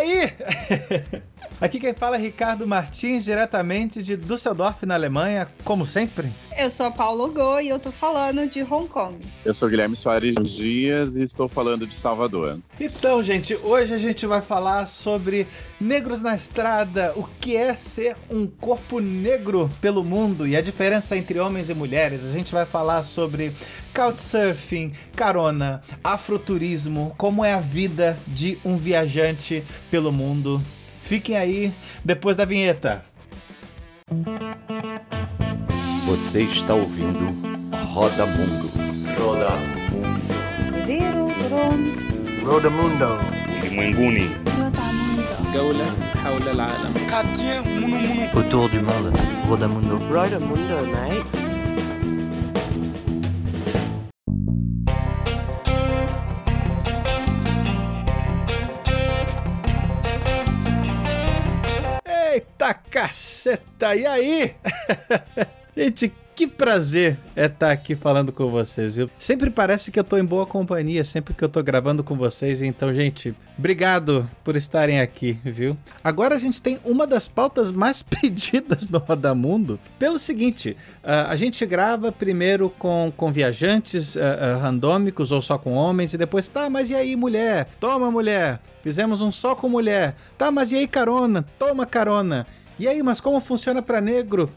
aí? Aqui quem fala é Ricardo Martins, diretamente de Düsseldorf, na Alemanha, como sempre. Eu sou a Paulo Go e eu tô falando de Hong Kong. Eu sou Guilherme Soares Dias e estou falando de Salvador. Então, gente, hoje a gente vai falar sobre negros na estrada, o que é ser um corpo negro pelo mundo e a diferença entre homens e mulheres. A gente vai falar sobre couchsurfing, carona, afroturismo, como é a vida de um viajante pelo mundo. Fiquem aí depois da vinheta. Você está ouvindo Roda Mundo. Roda Mundo. Roda Mundo. Ulimwenguni. جولة حول العالم. Autour du monde. Roda Mundo. Roda Mundo, mate. Eita caceta, e aí? Gente, que prazer é estar aqui falando com vocês, viu? Sempre parece que eu tô em boa companhia, sempre que eu tô gravando com vocês. Então, gente, obrigado por estarem aqui, viu? Agora a gente tem uma das pautas mais pedidas no Roda Mundo. Pelo seguinte, uh, a gente grava primeiro com, com viajantes uh, uh, randômicos ou só com homens, e depois, tá, mas e aí, mulher? Toma, mulher! Fizemos um só com mulher. Tá, mas e aí, carona? Toma, carona. E aí, mas como funciona para negro?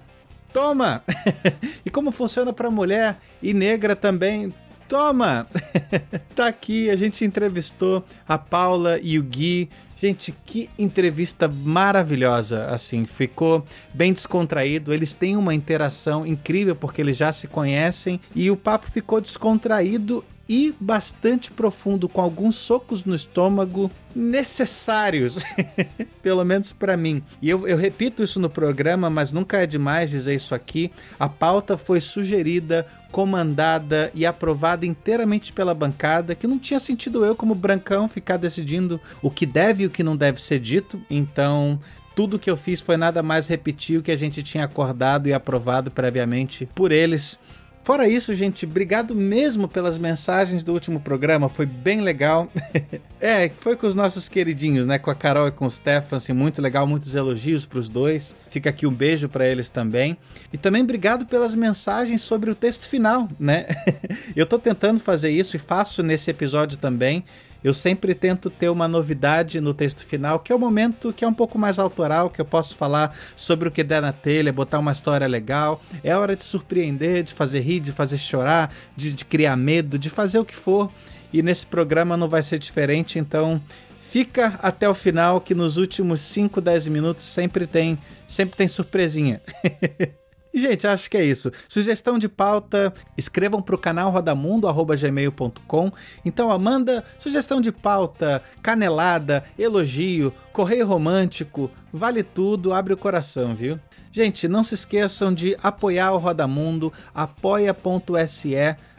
Toma! e como funciona para mulher e negra também? Toma! tá aqui, a gente entrevistou a Paula e o Gui. Gente, que entrevista maravilhosa, assim, ficou bem descontraído. Eles têm uma interação incrível porque eles já se conhecem e o papo ficou descontraído e bastante profundo, com alguns socos no estômago necessários, pelo menos para mim. E eu, eu, repito isso no programa, mas nunca é demais dizer isso aqui. A pauta foi sugerida, comandada e aprovada inteiramente pela bancada, que não tinha sentido eu, como brancão, ficar decidindo o que deve e o que não deve ser dito. Então. Tudo que eu fiz foi nada mais repetir o que a gente tinha acordado e aprovado previamente por eles. Fora isso, gente, obrigado mesmo pelas mensagens do último programa, foi bem legal. é, foi com os nossos queridinhos, né? Com a Carol e com o Stefan, assim, muito legal, muitos elogios para os dois. Fica aqui um beijo para eles também. E também obrigado pelas mensagens sobre o texto final, né? Eu tô tentando fazer isso e faço nesse episódio também. Eu sempre tento ter uma novidade no texto final, que é o momento que é um pouco mais autoral, que eu posso falar sobre o que der na telha, botar uma história legal. É hora de surpreender, de fazer rir, de fazer chorar, de, de criar medo, de fazer o que for. E nesse programa não vai ser diferente, então fica até o final que nos últimos 5, 10 minutos sempre tem, sempre tem surpresinha. Gente, acho que é isso. Sugestão de pauta, escrevam para o canal rodamundo.gmail.com. Então, Amanda, sugestão de pauta, canelada, elogio, correio romântico, vale tudo, abre o coração, viu? Gente, não se esqueçam de apoiar o Rodamundo, apoia.se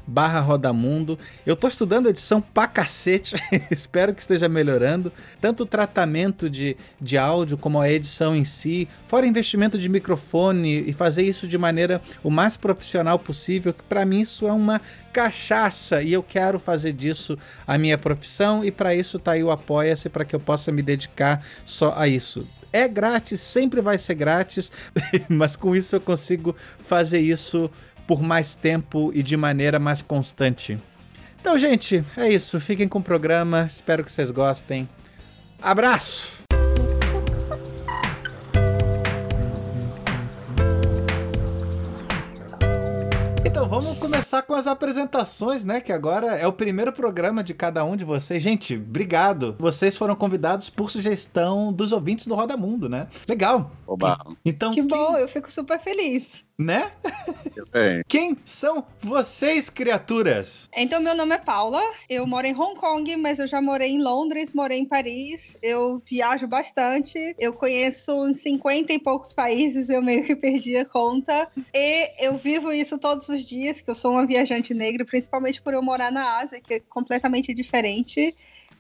barra Rodamundo. Eu tô estudando edição pra cacete, espero que esteja melhorando. Tanto o tratamento de, de áudio como a edição em si, fora investimento de microfone e fazer isso de maneira o mais profissional possível, que para mim isso é uma cachaça e eu quero fazer disso a minha profissão e para isso tá aí o Apoia-se para que eu possa me dedicar só a isso é grátis, sempre vai ser grátis, mas com isso eu consigo fazer isso por mais tempo e de maneira mais constante. Então, gente, é isso. Fiquem com o programa. Espero que vocês gostem. Abraço! Então, vamos começar com as apresentações, né? Que agora é o primeiro programa de cada um de vocês. Gente, obrigado. Vocês foram convidados por sugestão dos ouvintes do Roda Mundo, né? Legal. Oba. Então, que bom, quem... eu fico super feliz. Né? Quem são vocês, criaturas? Então, meu nome é Paula, eu moro em Hong Kong, mas eu já morei em Londres, morei em Paris, eu viajo bastante, eu conheço uns 50 e poucos países, eu meio que perdi a conta, e eu vivo isso todos os dias, que eu sou uma viajante negra, principalmente por eu morar na Ásia, que é completamente diferente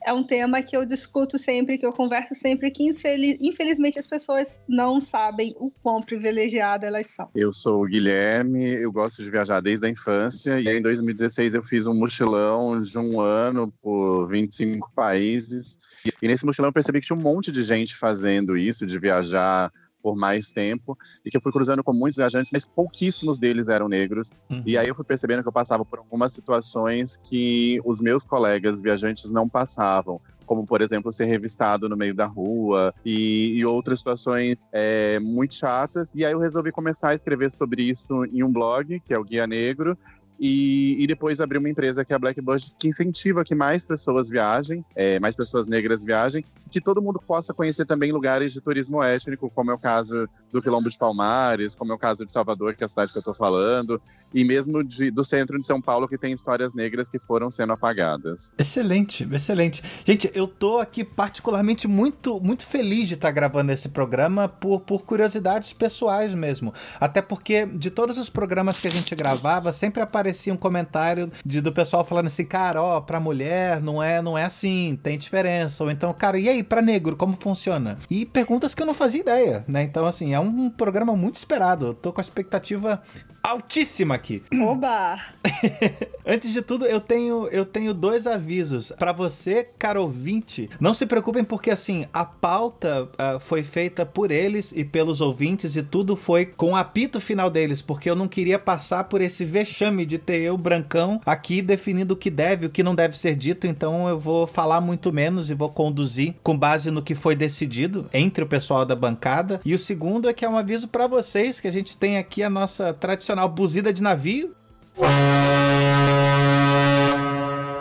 é um tema que eu discuto sempre, que eu converso sempre, que infeliz, infelizmente as pessoas não sabem o quão privilegiadas elas são. Eu sou o Guilherme, eu gosto de viajar desde a infância, e em 2016 eu fiz um mochilão de um ano por 25 países. E nesse mochilão eu percebi que tinha um monte de gente fazendo isso, de viajar por mais tempo, e que eu fui cruzando com muitos viajantes, mas pouquíssimos deles eram negros. Uhum. E aí eu fui percebendo que eu passava por algumas situações que os meus colegas viajantes não passavam. Como, por exemplo, ser revistado no meio da rua e, e outras situações é, muito chatas. E aí eu resolvi começar a escrever sobre isso em um blog, que é o Guia Negro, e, e, depois abrir uma empresa que é a Blackbird, que incentiva que mais pessoas viajem, é, mais pessoas negras viajem, que todo mundo possa conhecer também lugares de turismo étnico, como é o caso do Quilombo de Palmares, como é o caso de Salvador, que é a cidade que eu estou falando, e mesmo de, do centro de São Paulo, que tem histórias negras que foram sendo apagadas. Excelente, excelente. Gente, eu tô aqui particularmente muito, muito feliz de estar gravando esse programa por, por curiosidades pessoais mesmo. Até porque de todos os programas que a gente gravava, sempre aparecia um comentário de, do pessoal falando assim, cara, ó, pra mulher não é, não é assim, tem diferença. Ou então, cara, e aí, pra negro, como funciona? E perguntas que eu não fazia ideia, né? Então, assim, é um programa muito esperado. Eu tô com a expectativa altíssima aqui. Oba! Antes de tudo, eu tenho, eu tenho dois avisos. para você, caro ouvinte, não se preocupem porque, assim, a pauta uh, foi feita por eles e pelos ouvintes e tudo foi com o apito final deles, porque eu não queria passar por esse vexame de ter eu, Brancão, aqui definindo o que deve o que não deve ser dito, então eu vou falar muito menos e vou conduzir com base no que foi decidido entre o pessoal da bancada. E o segundo é que é um aviso para vocês, que a gente tem aqui a nossa tradicional buzida de navio.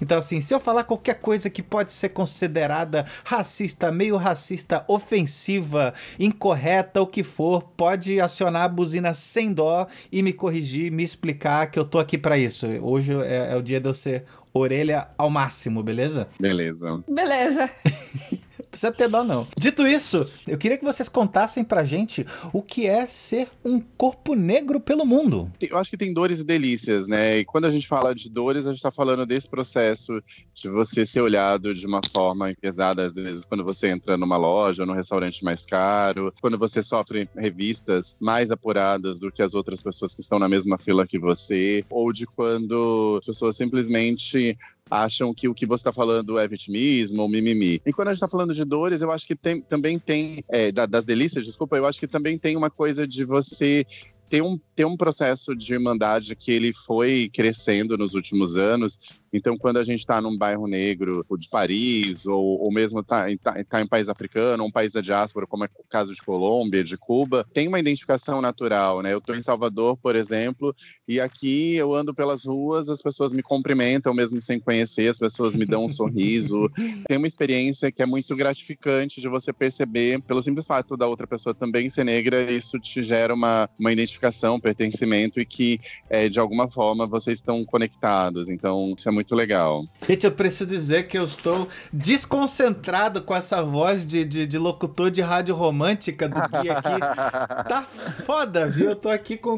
Então, assim, se eu falar qualquer coisa que pode ser considerada racista, meio racista, ofensiva, incorreta, o que for, pode acionar a buzina sem dó e me corrigir, me explicar que eu tô aqui para isso. Hoje é, é o dia de eu ser orelha ao máximo, beleza? Beleza. Beleza. precisa ter dó, não. Dito isso, eu queria que vocês contassem pra gente o que é ser um corpo negro pelo mundo. Eu acho que tem dores e delícias, né? E quando a gente fala de dores, a gente tá falando desse processo de você ser olhado de uma forma pesada, às vezes, quando você entra numa loja ou num restaurante mais caro, quando você sofre revistas mais apuradas do que as outras pessoas que estão na mesma fila que você, ou de quando as pessoas simplesmente acham que o que você está falando é vitimismo ou mimimi. E quando a gente está falando de dores, eu acho que tem, também tem, é, das delícias, desculpa, eu acho que também tem uma coisa de você ter um, ter um processo de irmandade que ele foi crescendo nos últimos anos então, quando a gente está num bairro negro de Paris, ou, ou mesmo está tá, tá em país africano, um país da diáspora, como é o caso de Colômbia, de Cuba, tem uma identificação natural, né? Eu estou em Salvador, por exemplo, e aqui eu ando pelas ruas, as pessoas me cumprimentam mesmo sem conhecer, as pessoas me dão um sorriso. Tem uma experiência que é muito gratificante de você perceber, pelo simples fato da outra pessoa também ser negra, isso te gera uma, uma identificação, um pertencimento e que, é, de alguma forma, vocês estão conectados. Então, isso é muito muito legal. Gente, eu preciso dizer que eu estou desconcentrado com essa voz de, de, de locutor de rádio romântica do Gui aqui. Tá foda, viu? Eu tô aqui com.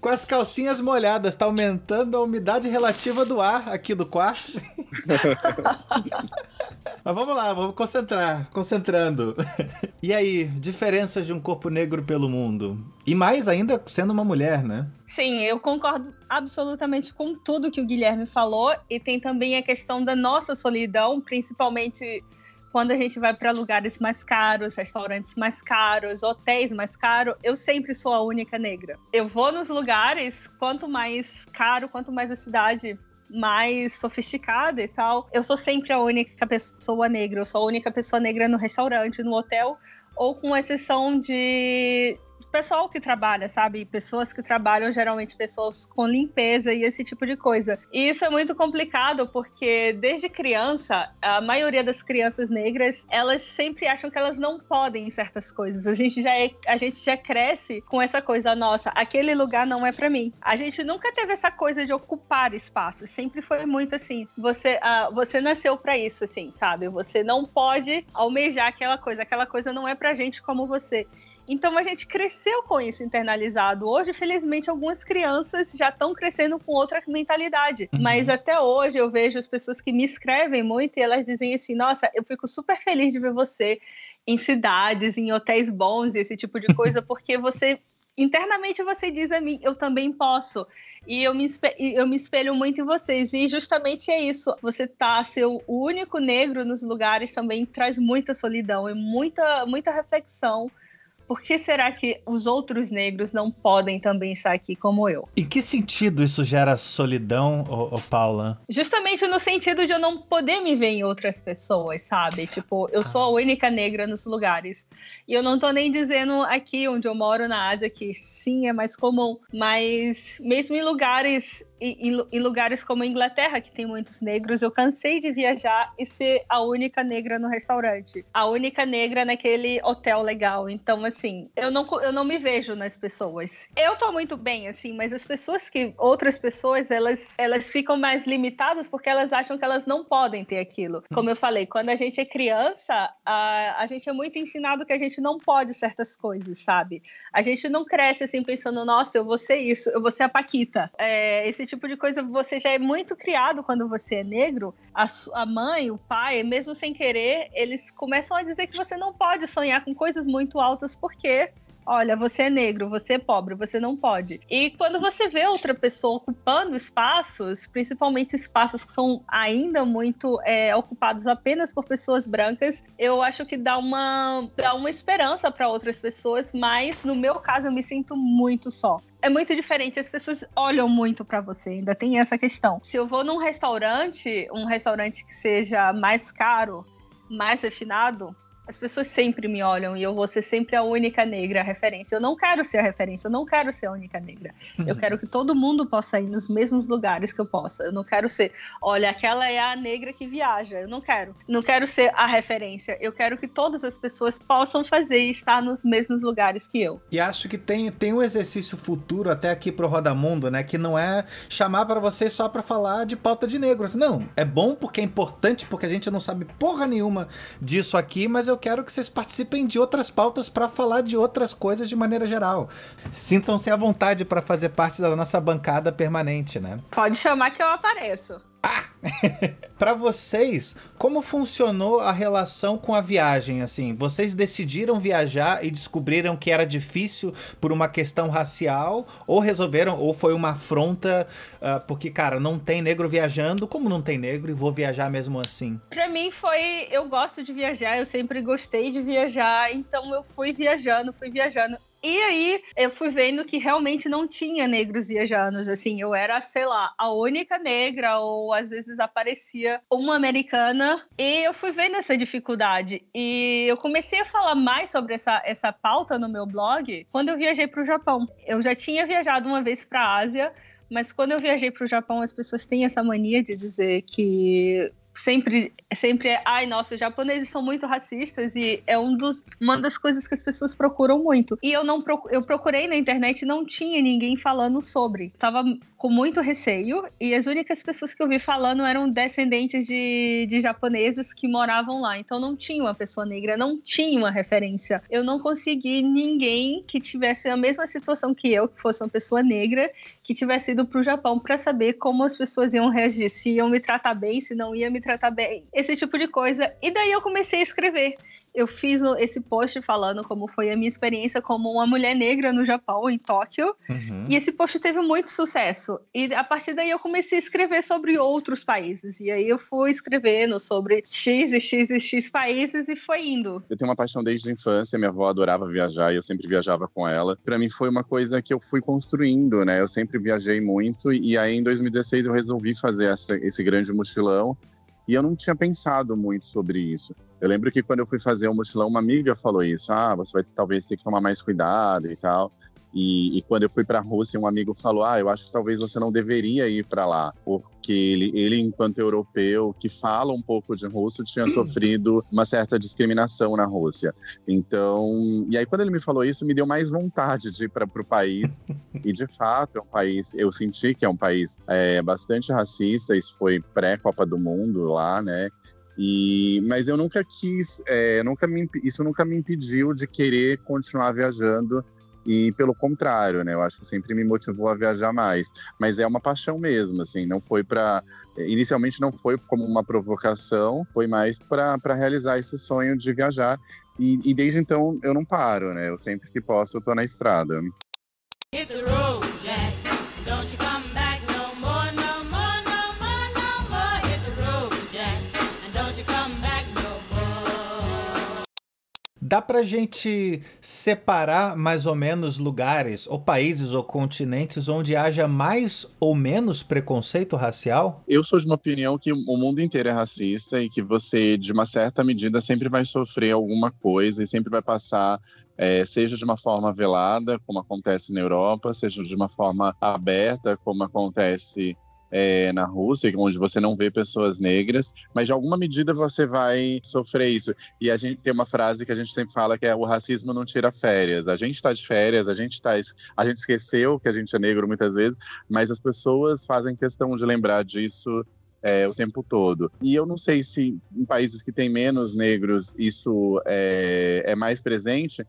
Com as calcinhas molhadas, tá aumentando a umidade relativa do ar aqui do quarto. Mas vamos lá, vamos concentrar, concentrando. E aí, diferenças de um corpo negro pelo mundo? E mais ainda sendo uma mulher, né? Sim, eu concordo absolutamente com tudo que o Guilherme falou. E tem também a questão da nossa solidão, principalmente quando a gente vai para lugares mais caros, restaurantes mais caros, hotéis mais caros, eu sempre sou a única negra. Eu vou nos lugares, quanto mais caro, quanto mais a cidade mais sofisticada e tal, eu sou sempre a única pessoa negra. Eu sou a única pessoa negra no restaurante, no hotel, ou com exceção de pessoal que trabalha, sabe? Pessoas que trabalham, geralmente pessoas com limpeza e esse tipo de coisa. E isso é muito complicado porque desde criança, a maioria das crianças negras, elas sempre acham que elas não podem certas coisas. A gente já é, a gente já cresce com essa coisa nossa, aquele lugar não é para mim. A gente nunca teve essa coisa de ocupar espaço, sempre foi muito assim. Você, uh, você nasceu para isso, assim, sabe? Você não pode almejar aquela coisa, aquela coisa não é pra gente como você. Então a gente cresceu com isso internalizado. Hoje, felizmente, algumas crianças já estão crescendo com outra mentalidade. Uhum. Mas até hoje eu vejo as pessoas que me escrevem muito e elas dizem assim: nossa, eu fico super feliz de ver você em cidades, em hotéis bons, esse tipo de coisa, porque você internamente você diz a mim, eu também posso. E eu me, espe- e eu me espelho muito em vocês. E justamente é isso. Você tá ser o único negro nos lugares também traz muita solidão e muita, muita reflexão. Por que será que os outros negros não podem também estar aqui como eu? Em que sentido isso gera solidão, ô, ô Paula? Justamente no sentido de eu não poder me ver em outras pessoas, sabe? Tipo, eu sou a única negra nos lugares. E eu não tô nem dizendo aqui onde eu moro na Ásia que sim é mais comum, mas mesmo em lugares em, lugares como a Inglaterra, que tem muitos negros, eu cansei de viajar e ser a única negra no restaurante, a única negra naquele hotel legal. Então, assim, eu não, eu não me vejo nas pessoas. Eu tô muito bem, assim, mas as pessoas que. Outras pessoas, elas, elas ficam mais limitadas porque elas acham que elas não podem ter aquilo. Como eu falei, quando a gente é criança, a, a gente é muito ensinado que a gente não pode certas coisas, sabe? A gente não cresce assim pensando, nossa, eu vou ser isso, eu vou ser a Paquita. É, esse tipo de coisa você já é muito criado quando você é negro. A, a mãe, o pai, mesmo sem querer, eles começam a dizer que você não pode sonhar com coisas muito altas porque. Olha, você é negro, você é pobre, você não pode. E quando você vê outra pessoa ocupando espaços, principalmente espaços que são ainda muito é, ocupados apenas por pessoas brancas, eu acho que dá uma, dá uma esperança para outras pessoas, mas no meu caso eu me sinto muito só é muito diferente. As pessoas olham muito pra você, ainda tem essa questão. Se eu vou num restaurante, um restaurante que seja mais caro, mais refinado, as pessoas sempre me olham e eu vou ser sempre a única negra a referência. Eu não quero ser a referência, eu não quero ser a única negra. Eu quero que todo mundo possa ir nos mesmos lugares que eu possa. Eu não quero ser, olha, aquela é a negra que viaja. Eu não quero. Não quero ser a referência. Eu quero que todas as pessoas possam fazer e estar nos mesmos lugares que eu. E acho que tem, tem um exercício futuro até aqui pro Rodamundo, né? Que não é chamar pra vocês só pra falar de pauta de negros. Não, é bom porque é importante, porque a gente não sabe porra nenhuma disso aqui, mas eu quero que vocês participem de outras pautas pra falar de outras coisas de maneira geral. Sintam-se à vontade pra fazer parte da nossa bancada permanente, né? Pode chamar que eu apareço. Pra vocês, como funcionou a relação com a viagem? Assim, vocês decidiram viajar e descobriram que era difícil por uma questão racial, ou resolveram, ou foi uma afronta, ah, porque, cara, não tem negro viajando, como não tem negro, e vou viajar mesmo assim? Pra mim foi, eu gosto de viajar, eu sempre gostei de viajar, então eu fui viajando, fui viajando. E aí eu fui vendo que realmente não tinha negros viajando, assim, eu era, sei lá, a única negra ou às vezes aparecia uma americana e eu fui vendo essa dificuldade e eu comecei a falar mais sobre essa, essa pauta no meu blog quando eu viajei para o Japão. Eu já tinha viajado uma vez para a Ásia, mas quando eu viajei para o Japão, as pessoas têm essa mania de dizer que sempre, sempre é, ai, nossa, os japoneses são muito racistas e é um dos, uma das coisas que as pessoas procuram muito. E eu não procu- eu procurei na internet não tinha ninguém falando sobre. Tava com muito receio e as únicas pessoas que eu vi falando eram descendentes de, de japoneses que moravam lá. Então não tinha uma pessoa negra, não tinha uma referência. Eu não consegui ninguém que tivesse a mesma situação que eu, que fosse uma pessoa negra, que tivesse ido pro Japão para saber como as pessoas iam reagir, se iam me tratar bem, se não ia me tratar bem, esse tipo de coisa. E daí eu comecei a escrever. Eu fiz esse post falando como foi a minha experiência como uma mulher negra no Japão, em Tóquio. E esse post teve muito sucesso. E a partir daí eu comecei a escrever sobre outros países. E aí eu fui escrevendo sobre X e X e X países e foi indo. Eu tenho uma paixão desde a infância, minha avó adorava viajar e eu sempre viajava com ela. Pra mim foi uma coisa que eu fui construindo, né? Eu sempre viajei muito e aí em 2016 eu resolvi fazer essa- esse grande mochilão e eu não tinha pensado muito sobre isso. Eu lembro que quando eu fui fazer o mochilão, uma amiga falou isso: ah, você vai talvez ter que tomar mais cuidado e tal. E, e quando eu fui para a Rússia, um amigo falou: Ah, eu acho que talvez você não deveria ir para lá, porque ele, ele, enquanto europeu que fala um pouco de russo, tinha sofrido uma certa discriminação na Rússia. Então, e aí quando ele me falou isso, me deu mais vontade de ir para o país. e de fato, é um país, eu senti que é um país é, bastante racista. Isso foi pré-Copa do Mundo lá, né? E, mas eu nunca quis, é, nunca me, isso nunca me impediu de querer continuar viajando e pelo contrário, né? Eu acho que sempre me motivou a viajar mais. Mas é uma paixão mesmo, assim. Não foi para inicialmente não foi como uma provocação, foi mais para realizar esse sonho de viajar. E, e desde então eu não paro, né? Eu sempre que posso eu tô na estrada. Hit the road, Jack. Dá pra gente separar mais ou menos lugares, ou países ou continentes onde haja mais ou menos preconceito racial? Eu sou de uma opinião que o mundo inteiro é racista e que você, de uma certa medida, sempre vai sofrer alguma coisa e sempre vai passar, é, seja de uma forma velada, como acontece na Europa, seja de uma forma aberta, como acontece é, na Rússia, onde você não vê pessoas negras, mas de alguma medida você vai sofrer isso. E a gente tem uma frase que a gente sempre fala que é o racismo não tira férias. A gente está de férias, a gente tá, a gente esqueceu que a gente é negro muitas vezes, mas as pessoas fazem questão de lembrar disso é, o tempo todo. E eu não sei se em países que têm menos negros isso é, é mais presente,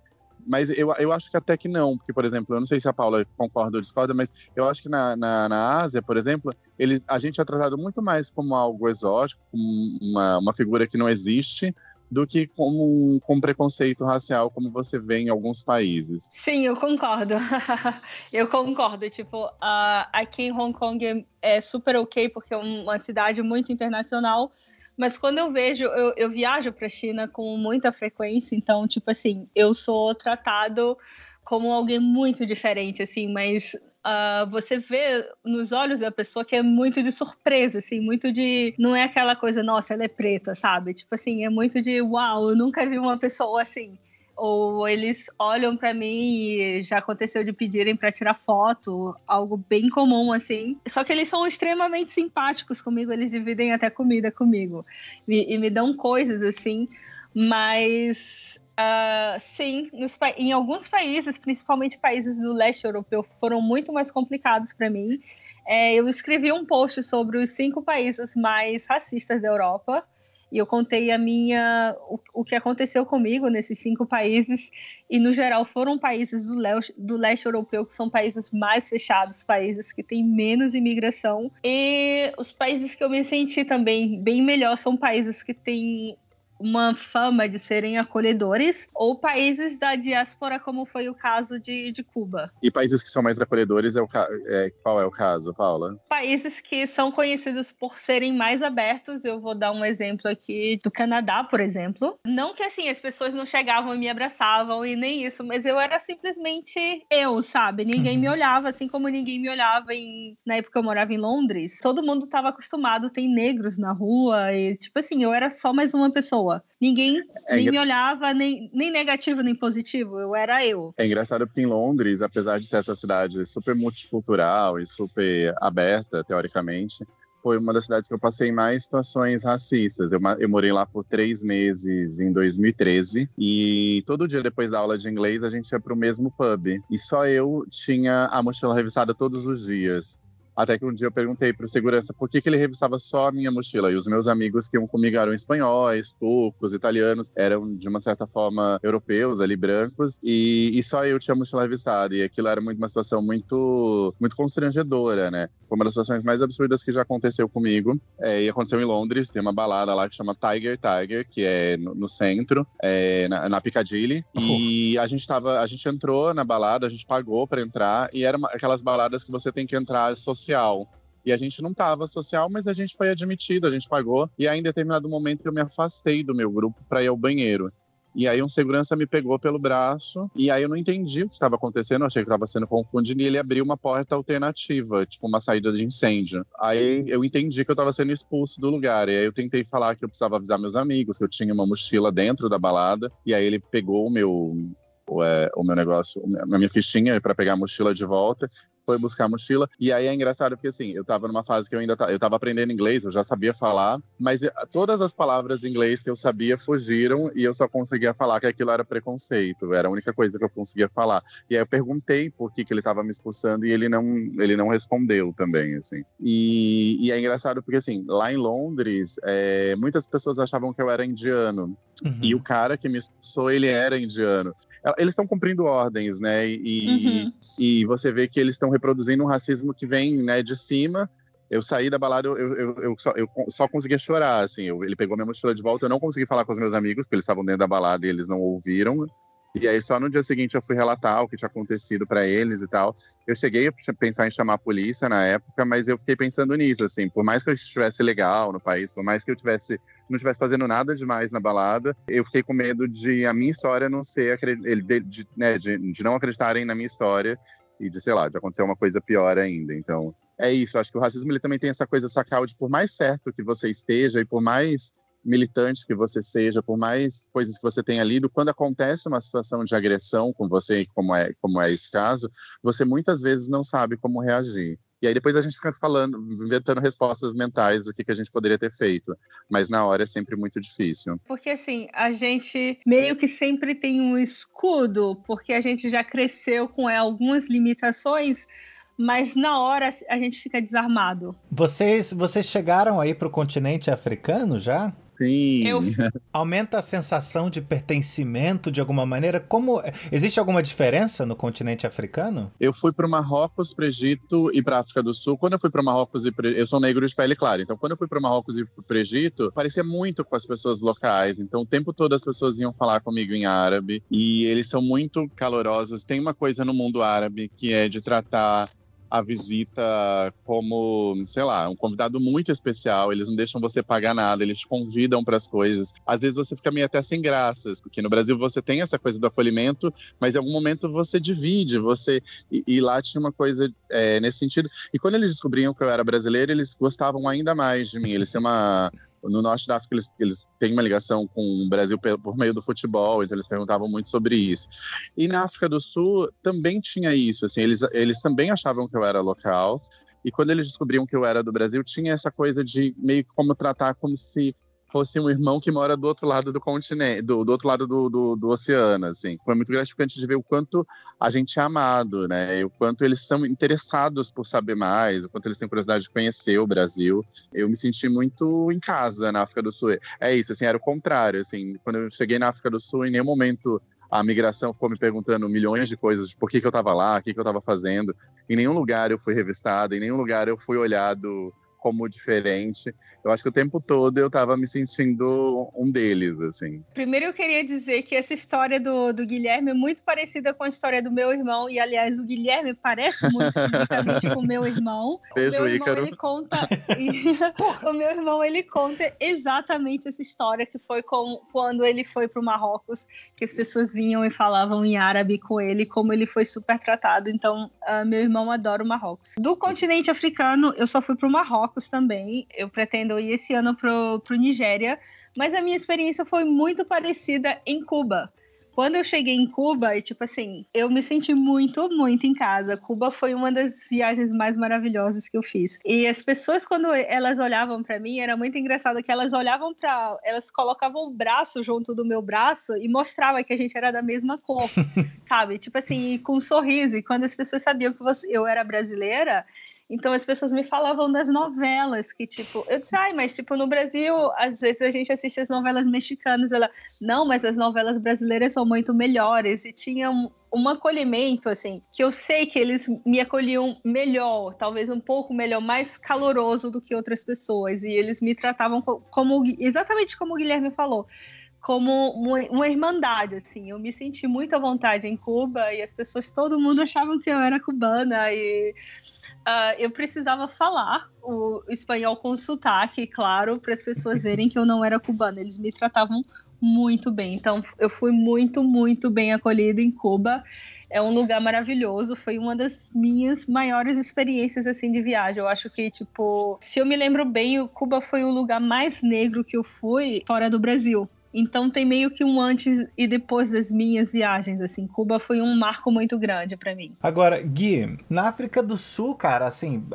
mas eu, eu acho que até que não, porque, por exemplo, eu não sei se a Paula concorda ou discorda, mas eu acho que na, na, na Ásia, por exemplo, eles, a gente é tratado muito mais como algo exótico, como uma, uma figura que não existe, do que como com preconceito racial, como você vê em alguns países. Sim, eu concordo. eu concordo. Tipo, uh, aqui em Hong Kong é, é super ok, porque é uma cidade muito internacional. Mas quando eu vejo, eu, eu viajo para a China com muita frequência, então, tipo assim, eu sou tratado como alguém muito diferente, assim, mas uh, você vê nos olhos da pessoa que é muito de surpresa, assim, muito de. Não é aquela coisa, nossa, ela é preta, sabe? Tipo assim, é muito de, uau, eu nunca vi uma pessoa assim ou eles olham para mim e já aconteceu de pedirem para tirar foto, algo bem comum assim. Só que eles são extremamente simpáticos comigo, eles dividem até comida comigo e, e me dão coisas assim, mas Uh, sim, nos, em alguns países, principalmente países do leste europeu, foram muito mais complicados para mim. É, eu escrevi um post sobre os cinco países mais racistas da Europa e eu contei a minha o, o que aconteceu comigo nesses cinco países. E no geral foram países do, do leste europeu que são países mais fechados, países que têm menos imigração. E os países que eu me senti também bem melhor são países que têm uma fama de serem acolhedores, ou países da diáspora, como foi o caso de, de Cuba. E países que são mais acolhedores, é o é, qual é o caso, Paula? Países que são conhecidos por serem mais abertos, eu vou dar um exemplo aqui do Canadá, por exemplo. Não que assim, as pessoas não chegavam e me abraçavam e nem isso, mas eu era simplesmente eu, sabe? Ninguém uhum. me olhava, assim como ninguém me olhava em... na época eu morava em Londres. Todo mundo estava acostumado, tem negros na rua, e tipo assim, eu era só mais uma pessoa pessoa. Ninguém é nem me olhava, nem, nem negativo nem positivo, eu era eu. É engraçado porque em Londres, apesar de ser essa cidade super multicultural e super aberta, teoricamente, foi uma das cidades que eu passei mais situações racistas. Eu, eu, morei lá por três meses em 2013 e todo dia depois da aula de inglês a gente ia para o mesmo pub e só eu tinha a mochila revisada todos os dias. Até que um dia eu perguntei para o segurança por que, que ele revisava só a minha mochila. E os meus amigos que iam comigo eram espanhóis, turcos, italianos, eram de uma certa forma europeus, ali brancos, e, e só eu tinha a mochila revistada. E aquilo era muito, uma situação muito, muito constrangedora, né? Foi uma das situações mais absurdas que já aconteceu comigo. É, e aconteceu em Londres, tem uma balada lá que chama Tiger Tiger, que é no, no centro, é, na, na, Piccadilly. Oh. E a gente tava, a gente entrou na balada, a gente pagou para entrar, e eram aquelas baladas que você tem que entrar social social. E a gente não estava social, mas a gente foi admitido, a gente pagou. E aí, em determinado momento, eu me afastei do meu grupo para ir ao banheiro. E aí, um segurança me pegou pelo braço. E aí, eu não entendi o que estava acontecendo. Achei que estava sendo confundido. E ele abriu uma porta alternativa, tipo uma saída de incêndio. Aí, eu entendi que eu estava sendo expulso do lugar. E aí, eu tentei falar que eu precisava avisar meus amigos, que eu tinha uma mochila dentro da balada. E aí, ele pegou o meu o, é, o meu negócio, a minha fichinha para pegar a mochila de volta foi buscar a mochila. E aí é engraçado porque, assim, eu tava numa fase que eu ainda eu tava aprendendo inglês, eu já sabia falar, mas eh, todas as palavras em inglês que eu sabia fugiram e eu só conseguia falar que aquilo era preconceito, era a única coisa que eu conseguia falar. E aí eu perguntei por que, que ele tava me expulsando e ele não, ele não respondeu também, assim. E, e é engraçado porque, assim, lá em Londres, é, muitas pessoas achavam que eu era indiano. Uhum. E o cara que me expulsou, ele era indiano eles estão cumprindo ordens, né? E, uhum. e você vê que eles estão reproduzindo um racismo que vem né, de cima. Eu saí da balada, eu, eu, eu, só, eu só conseguia chorar, assim. ele pegou minha mochila de volta, eu não consegui falar com os meus amigos, porque eles estavam dentro da balada e eles não ouviram. E aí só no dia seguinte eu fui relatar o que tinha acontecido para eles e tal. Eu cheguei a pensar em chamar a polícia na época, mas eu fiquei pensando nisso, assim, por mais que eu estivesse legal no país, por mais que eu tivesse não estivesse fazendo nada demais na balada, eu fiquei com medo de a minha história não ser de, de, né, de, de não acreditarem na minha história e de, sei lá, de acontecer uma coisa pior ainda. Então, é isso. Acho que o racismo ele também tem essa coisa sacal de por mais certo que você esteja e por mais militante que você seja, por mais coisas que você tenha lido, quando acontece uma situação de agressão com você, como é, como é esse caso, você muitas vezes não sabe como reagir. E aí depois a gente fica falando, inventando respostas mentais do que, que a gente poderia ter feito. Mas na hora é sempre muito difícil. Porque assim, a gente meio que sempre tem um escudo, porque a gente já cresceu com é, algumas limitações, mas na hora a gente fica desarmado. Vocês, vocês chegaram aí pro continente africano já? Sim. Eu- Aumenta a sensação de pertencimento de alguma maneira? Como existe alguma diferença no continente africano? Eu fui para o Marrocos, para o Egito e para a África do Sul. Quando eu fui para o Marrocos e pra... eu sou negro de pele clara, então quando eu fui para o Marrocos e para o Egito, parecia muito com as pessoas locais. Então o tempo todo as pessoas iam falar comigo em árabe e eles são muito calorosos. Tem uma coisa no mundo árabe que é de tratar a visita como, sei lá, um convidado muito especial. Eles não deixam você pagar nada, eles te convidam para as coisas. Às vezes você fica meio até sem graças, porque no Brasil você tem essa coisa do acolhimento, mas em algum momento você divide, você e, e lá tinha uma coisa é, nesse sentido. E quando eles descobriam que eu era brasileiro, eles gostavam ainda mais de mim. Eles têm uma no norte da África eles, eles têm uma ligação com o Brasil por meio do futebol, então eles perguntavam muito sobre isso. E na África do Sul também tinha isso, assim, eles, eles também achavam que eu era local. E quando eles descobriam que eu era do Brasil, tinha essa coisa de meio como tratar como se fosse um irmão que mora do outro lado do continente, do, do outro lado do, do, do oceano, assim. Foi muito gratificante de ver o quanto a gente é amado, né? E o quanto eles são interessados por saber mais, o quanto eles têm curiosidade de conhecer o Brasil. Eu me senti muito em casa na África do Sul. É isso, assim, era o contrário, assim. Quando eu cheguei na África do Sul, em nenhum momento a migração ficou me perguntando milhões de coisas de por que, que eu estava lá, o que, que eu estava fazendo. Em nenhum lugar eu fui revistado, em nenhum lugar eu fui olhado como diferente. Eu acho que o tempo todo eu tava me sentindo um deles, assim. Primeiro eu queria dizer que essa história do, do Guilherme é muito parecida com a história do meu irmão, e aliás, o Guilherme parece muito fisicamente com o meu irmão. Beijo, o meu irmão, Ícaro. ele conta. o meu irmão ele conta exatamente essa história que foi com, quando ele foi para o Marrocos, que as pessoas vinham e falavam em árabe com ele, como ele foi super tratado. Então, ah, meu irmão adora o Marrocos. Do continente africano, eu só fui para o Marrocos também. Eu pretendo ir esse ano pro, pro Nigéria, mas a minha experiência foi muito parecida em Cuba. Quando eu cheguei em Cuba, e tipo assim, eu me senti muito, muito em casa. Cuba foi uma das viagens mais maravilhosas que eu fiz. E as pessoas, quando elas olhavam para mim, era muito engraçado que elas olhavam para. Elas colocavam o braço junto do meu braço e mostrava que a gente era da mesma cor, sabe? Tipo assim, com um sorriso. E quando as pessoas sabiam que eu era brasileira, então as pessoas me falavam das novelas, que tipo, eu disse, ai, mas tipo, no Brasil, às vezes a gente assiste as novelas mexicanas, ela, não, mas as novelas brasileiras são muito melhores, e tinha um, um acolhimento, assim, que eu sei que eles me acolhiam melhor, talvez um pouco melhor, mais caloroso do que outras pessoas, e eles me tratavam co- como, exatamente como o Guilherme falou, como uma irmandade, assim. Eu me senti muito à vontade em Cuba e as pessoas, todo mundo achavam que eu era cubana e ah, eu precisava falar o espanhol com sotaque, claro, para as pessoas verem que eu não era cubana. Eles me tratavam muito bem. Então, eu fui muito, muito bem acolhida em Cuba. É um lugar maravilhoso. Foi uma das minhas maiores experiências assim de viagem. Eu acho que, tipo, se eu me lembro bem, Cuba foi o lugar mais negro que eu fui fora do Brasil. Então tem meio que um antes e depois das minhas viagens, assim. Cuba foi um marco muito grande para mim. Agora, Gui, na África do Sul, cara, assim,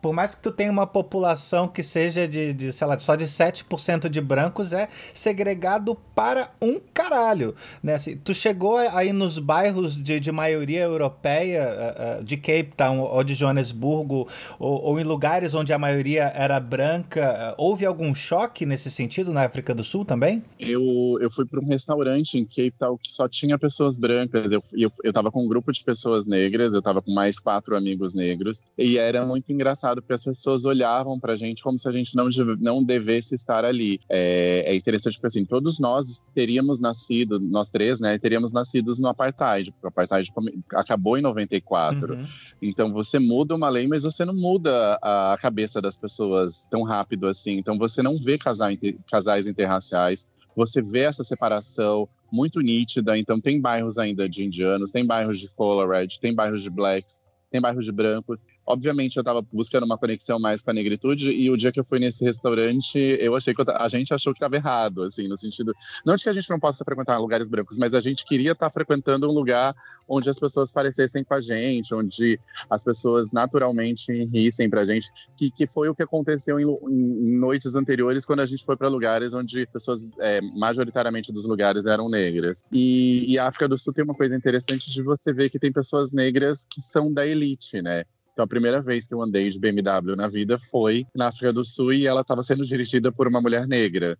por mais que tu tenha uma população que seja de, de, sei lá, só de 7% de brancos, é segregado para um caralho, né? Assim, tu chegou aí nos bairros de, de maioria europeia, ah, ah, de Cape Town ou de Joanesburgo, ou, ou em lugares onde a maioria era branca, ah, houve algum choque nesse sentido na África do Sul também? Eu, eu fui para um restaurante em Cape Town que só tinha pessoas brancas. Eu, eu, eu com um grupo de pessoas negras, eu tava com mais quatro amigos negros. E era muito engraçado, engraçado porque as pessoas olhavam pra gente como se a gente não, não devesse estar ali. É, é interessante porque assim, todos nós teríamos nascido, nós três, né, teríamos nascidos no apartheid, porque o apartheid acabou em 94. Uhum. Então você muda uma lei, mas você não muda a cabeça das pessoas tão rápido assim. Então você não vê casais interraciais, você vê essa separação muito nítida. Então tem bairros ainda de indianos, tem bairros de colored, tem bairros de blacks, tem bairros de brancos. Obviamente eu estava buscando uma conexão mais com a negritude e o dia que eu fui nesse restaurante, eu achei que eu a gente achou que estava errado, assim, no sentido não de que a gente não possa frequentar lugares brancos, mas a gente queria estar frequentando um lugar onde as pessoas parecessem com a gente, onde as pessoas naturalmente rissem pra gente, que, que foi o que aconteceu em, em noites anteriores, quando a gente foi para lugares onde pessoas, é, majoritariamente dos lugares, eram negras. E, e a África do Sul tem uma coisa interessante de você ver que tem pessoas negras que são da elite, né? Então, a primeira vez que eu andei de BMW na vida foi na África do Sul e ela estava sendo dirigida por uma mulher negra.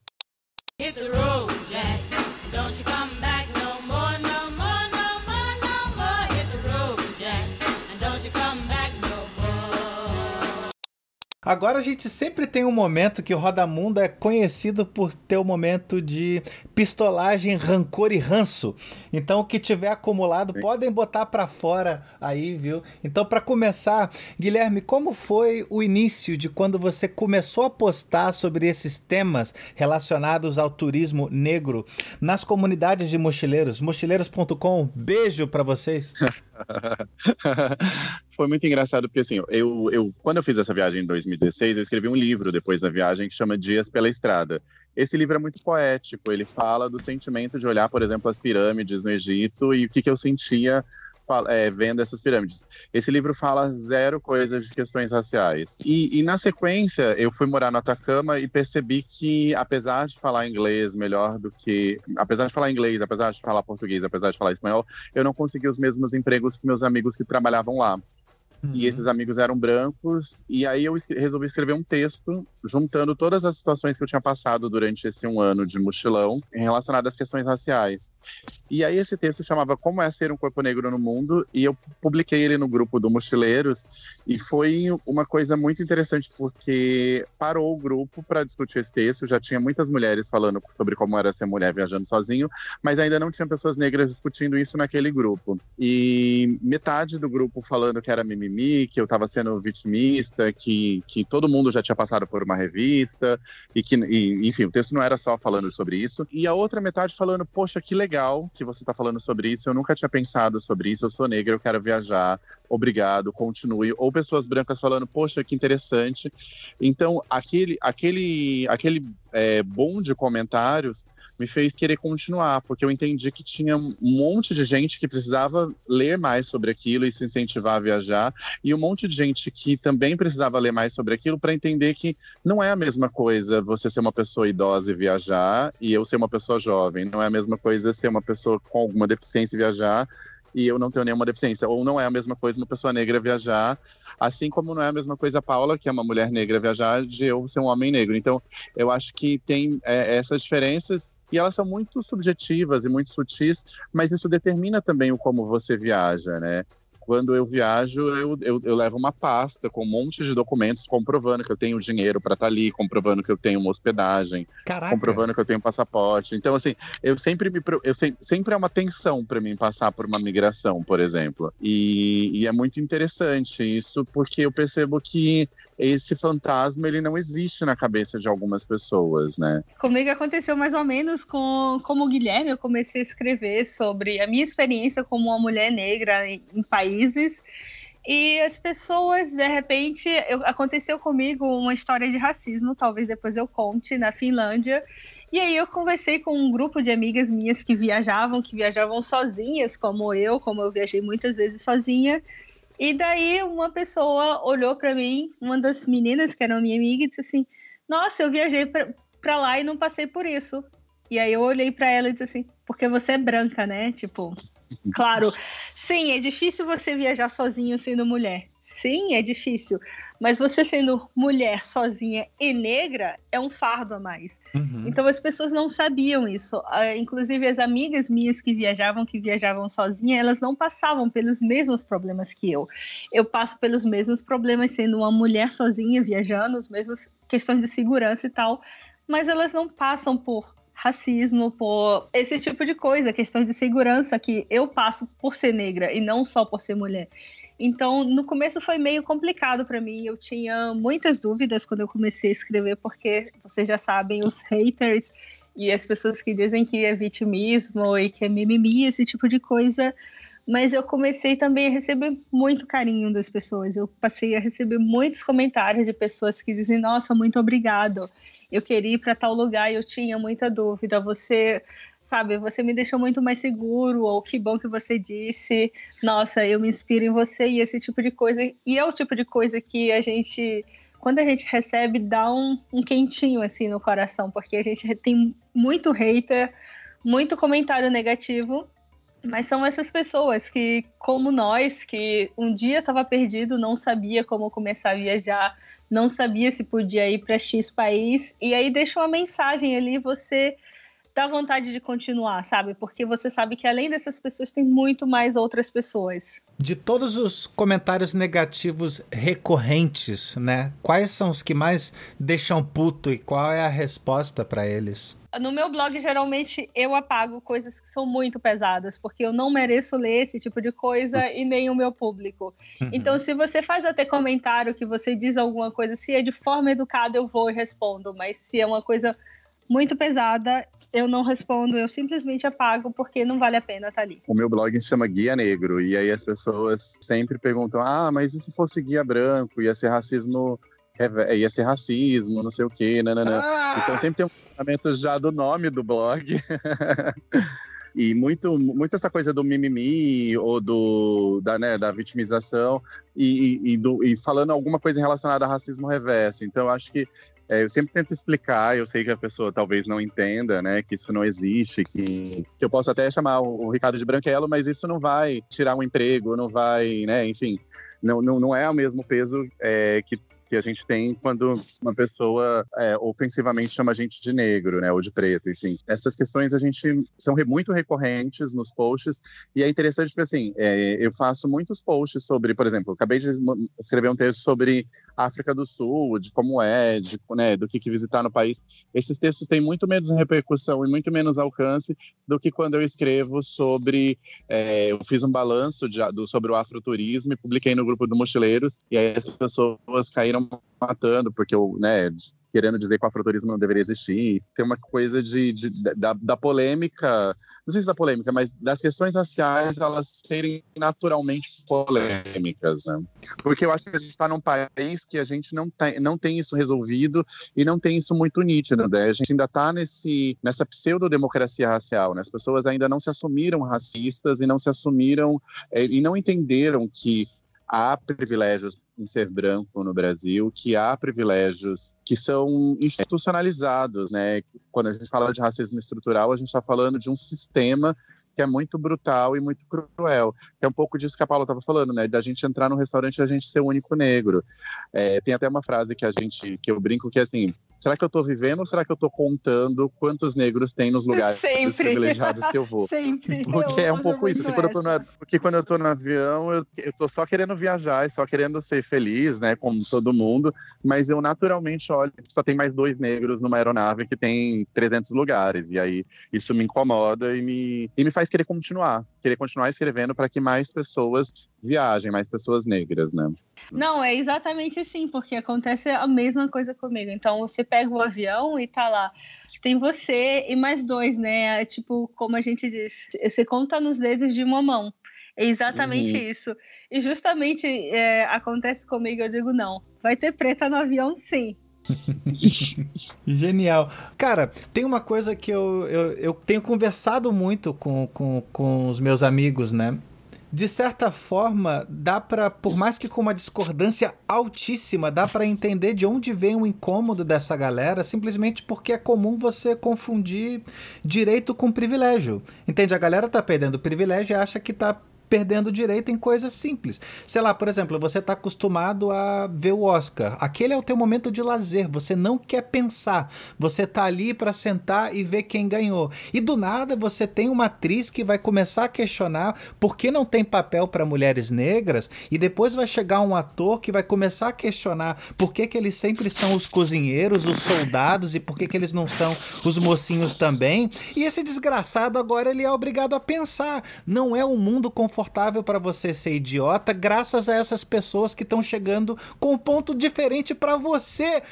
Agora a gente sempre tem um momento que o Rodamundo é conhecido por ter o momento de pistolagem, rancor e ranço. Então o que tiver acumulado podem botar pra fora aí, viu? Então pra começar, Guilherme, como foi o início de quando você começou a postar sobre esses temas relacionados ao turismo negro nas comunidades de mochileiros? Mochileiros.com, beijo pra vocês. Foi muito engraçado porque assim, eu, eu quando eu fiz essa viagem em 2016, eu escrevi um livro depois da viagem que chama Dias pela Estrada. Esse livro é muito poético, ele fala do sentimento de olhar, por exemplo, as pirâmides no Egito e o que, que eu sentia fa- é, vendo essas pirâmides. Esse livro fala zero coisas de questões raciais. E, e na sequência, eu fui morar no Atacama e percebi que, apesar de falar inglês melhor do que. Apesar de falar inglês, apesar de falar português, apesar de falar espanhol, eu não consegui os mesmos empregos que meus amigos que trabalhavam lá. E esses amigos eram brancos, e aí eu escre- resolvi escrever um texto juntando todas as situações que eu tinha passado durante esse um ano de mochilão relacionadas às questões raciais. E aí esse texto chamava Como é ser um corpo negro no mundo, e eu publiquei ele no grupo do Mochileiros, e foi uma coisa muito interessante porque parou o grupo para discutir esse texto, já tinha muitas mulheres falando sobre como era ser mulher viajando sozinho, mas ainda não tinha pessoas negras discutindo isso naquele grupo. E metade do grupo falando que era mimimi, que eu estava sendo vitimista, que, que todo mundo já tinha passado por uma revista, e que, e, enfim, o texto não era só falando sobre isso. E a outra metade falando, poxa, que legal que você está falando sobre isso, eu nunca tinha pensado sobre isso, eu sou negra, eu quero viajar, obrigado, continue. Ou pessoas brancas falando, poxa, que interessante. Então, aquele, aquele, aquele é, bom de comentários me fez querer continuar, porque eu entendi que tinha um monte de gente que precisava ler mais sobre aquilo e se incentivar a viajar, e um monte de gente que também precisava ler mais sobre aquilo para entender que não é a mesma coisa você ser uma pessoa idosa e viajar e eu ser uma pessoa jovem, não é a mesma coisa ser uma pessoa com alguma deficiência e viajar e eu não tenho nenhuma deficiência, ou não é a mesma coisa uma pessoa negra viajar, assim como não é a mesma coisa a Paula, que é uma mulher negra viajar, de eu ser um homem negro. Então, eu acho que tem é, essas diferenças e elas são muito subjetivas e muito sutis, mas isso determina também o como você viaja, né? Quando eu viajo, eu, eu, eu levo uma pasta com um monte de documentos comprovando que eu tenho dinheiro para estar ali, comprovando que eu tenho uma hospedagem, Caraca. comprovando que eu tenho passaporte. Então, assim, eu sempre me eu se- sempre é uma tensão para mim passar por uma migração, por exemplo. E, e é muito interessante isso, porque eu percebo que esse fantasma ele não existe na cabeça de algumas pessoas, né? Comigo aconteceu mais ou menos com como o Guilherme, eu comecei a escrever sobre a minha experiência como uma mulher negra em, em países e as pessoas, de repente, eu- aconteceu comigo uma história de racismo, talvez depois eu conte, na Finlândia. E aí eu conversei com um grupo de amigas minhas que viajavam, que viajavam sozinhas, como eu, como eu viajei muitas vezes sozinha. E daí uma pessoa olhou para mim, uma das meninas que era minha amiga, e disse assim: Nossa, eu viajei pra pra lá e não passei por isso. E aí eu olhei para ela e disse assim: Porque você é branca, né? Tipo, claro, sim, é difícil você viajar sozinha sendo mulher. Sim, é difícil. Mas você sendo mulher sozinha e negra é um fardo a mais. Uhum. Então as pessoas não sabiam isso. Ah, Inclusive as amigas minhas que viajavam, que viajavam sozinha, elas não passavam pelos mesmos problemas que eu. Eu passo pelos mesmos problemas sendo uma mulher sozinha viajando, as mesmas questões de segurança e tal, mas elas não passam por racismo, por esse tipo de coisa, questão de segurança que eu passo por ser negra e não só por ser mulher. Então, no começo foi meio complicado para mim. Eu tinha muitas dúvidas quando eu comecei a escrever, porque vocês já sabem, os haters e as pessoas que dizem que é vitimismo e que é mimimi, esse tipo de coisa. Mas eu comecei também a receber muito carinho das pessoas. Eu passei a receber muitos comentários de pessoas que dizem: Nossa, muito obrigado. Eu queria ir para tal lugar e eu tinha muita dúvida. Você sabe, você me deixou muito mais seguro, ou que bom que você disse, nossa, eu me inspiro em você, e esse tipo de coisa. E é o tipo de coisa que a gente, quando a gente recebe, dá um, um quentinho assim no coração, porque a gente tem muito hater, muito comentário negativo. Mas são essas pessoas que, como nós, que um dia estava perdido, não sabia como começar a viajar, não sabia se podia ir para X país, e aí deixa uma mensagem ali, você dá vontade de continuar, sabe? Porque você sabe que além dessas pessoas tem muito mais outras pessoas. De todos os comentários negativos recorrentes, né? Quais são os que mais deixam puto e qual é a resposta pra eles? No meu blog, geralmente, eu apago coisas que são muito pesadas, porque eu não mereço ler esse tipo de coisa e nem o meu público. Uhum. Então, se você faz até comentário que você diz alguma coisa, se é de forma educada, eu vou e respondo. Mas se é uma coisa muito pesada, eu não respondo, eu simplesmente apago, porque não vale a pena estar ali. O meu blog se chama Guia Negro, e aí as pessoas sempre perguntam: ah, mas e se fosse guia branco? Ia ser racismo. Ia ser racismo, não sei o quê, nananã. Ah! Então sempre tem um pensamento já do nome do blog. E muito, muito essa coisa do mimimi ou do, da, né, da vitimização e, e, e do, e falando alguma coisa relacionada a racismo reverso. Então, eu acho que é, eu sempre tento explicar, eu sei que a pessoa talvez não entenda, né, que isso não existe, que, que eu posso até chamar o, Ricardo de branquelo, mas isso não vai tirar um emprego, não vai, né, enfim, não, não, não é o mesmo peso é, que, que a gente tem quando uma pessoa é, ofensivamente chama a gente de negro, né, ou de preto, enfim. Essas questões a gente são re- muito recorrentes nos posts e é interessante porque assim, é, eu faço muitos posts sobre, por exemplo, acabei de escrever um texto sobre África do Sul, de como é, de, né, do que, que visitar no país. Esses textos têm muito menos repercussão e muito menos alcance do que quando eu escrevo sobre. é, eu fiz um balanço de- do, sobre o afroturismo e publiquei no grupo do Mochileiros, e aí as pessoas caíram matando, porque eu, né, querendo dizer que o afroturismo não deveria existir. Tem uma coisa de, de- da, da polêmica, não sei se da polêmica, mas das questões raciais elas serem naturalmente polêmicas, né? Porque eu acho que a gente está num país que a gente não tem, não tem isso resolvido e não tem isso muito nítido, né? A gente ainda está nessa pseudo-democracia racial, né? As pessoas ainda não se assumiram racistas e não se assumiram eh, e não entenderam que há privilégios em ser branco no Brasil, que há privilégios que são institucionalizados, né? Quando a gente fala de racismo estrutural, a gente está falando de um sistema que é muito brutal e muito cruel. É um pouco disso que a Paula estava falando, né? Da gente entrar no restaurante e a gente ser o único negro. É, tem até uma frase que a gente, que eu brinco que é assim. Será que eu estou vivendo ou será que eu estou contando quantos negros tem nos lugares Sempre. privilegiados que eu vou? Sempre. Porque Eu é um pouco isso. assim, quando eu no, porque quando eu tô no avião, eu, eu tô só querendo viajar, e só querendo ser feliz, né? Como todo mundo. Mas eu naturalmente olho, só tem mais dois negros numa aeronave que tem 300 lugares. E aí isso me incomoda e me, e me faz querer continuar. Querer continuar escrevendo para que mais pessoas viajem, mais pessoas negras, né? Não, é exatamente assim, porque acontece a mesma coisa comigo. Então, você pega o avião e tá lá. Tem você e mais dois, né? É Tipo, como a gente diz, você conta nos dedos de uma mão. É exatamente Uhum. isso. E justamente é, acontece comigo, eu digo, não. Vai ter preta no avião, sim. Genial. Cara, tem uma coisa que eu, eu, eu tenho conversado muito com, com, com os meus amigos, né? De certa forma, dá pra, por mais que com uma discordância altíssima, dá pra entender de onde vem o incômodo dessa galera, simplesmente porque é comum você confundir direito com privilégio. Entende? A galera tá perdendo privilégio e acha que tá perdendo direito em coisas simples. Sei lá, por exemplo, você tá acostumado a ver o Oscar. Aquele é o teu momento de lazer, você não quer pensar. Você tá ali para sentar e ver quem ganhou. E do nada você tem uma atriz que vai começar a questionar por que não tem papel para mulheres negras e depois vai chegar um ator que vai começar a questionar por que, que eles sempre são os cozinheiros, os soldados e por que, que eles não são os mocinhos também. E esse desgraçado agora ele é obrigado a pensar. Não é um mundo confortável para você ser idiota, graças a essas pessoas que estão chegando com um ponto diferente para você,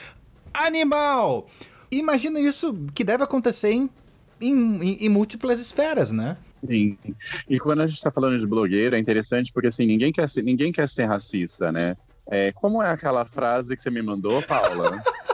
animal. Imagina isso que deve acontecer em, em, em- em múltiplas esferas, né? Sim. E quando a gente está falando de blogueiro, é interessante porque assim, ninguém quer ser, ninguém quer ser racista, né? É, como é aquela frase que você me mandou, Paula?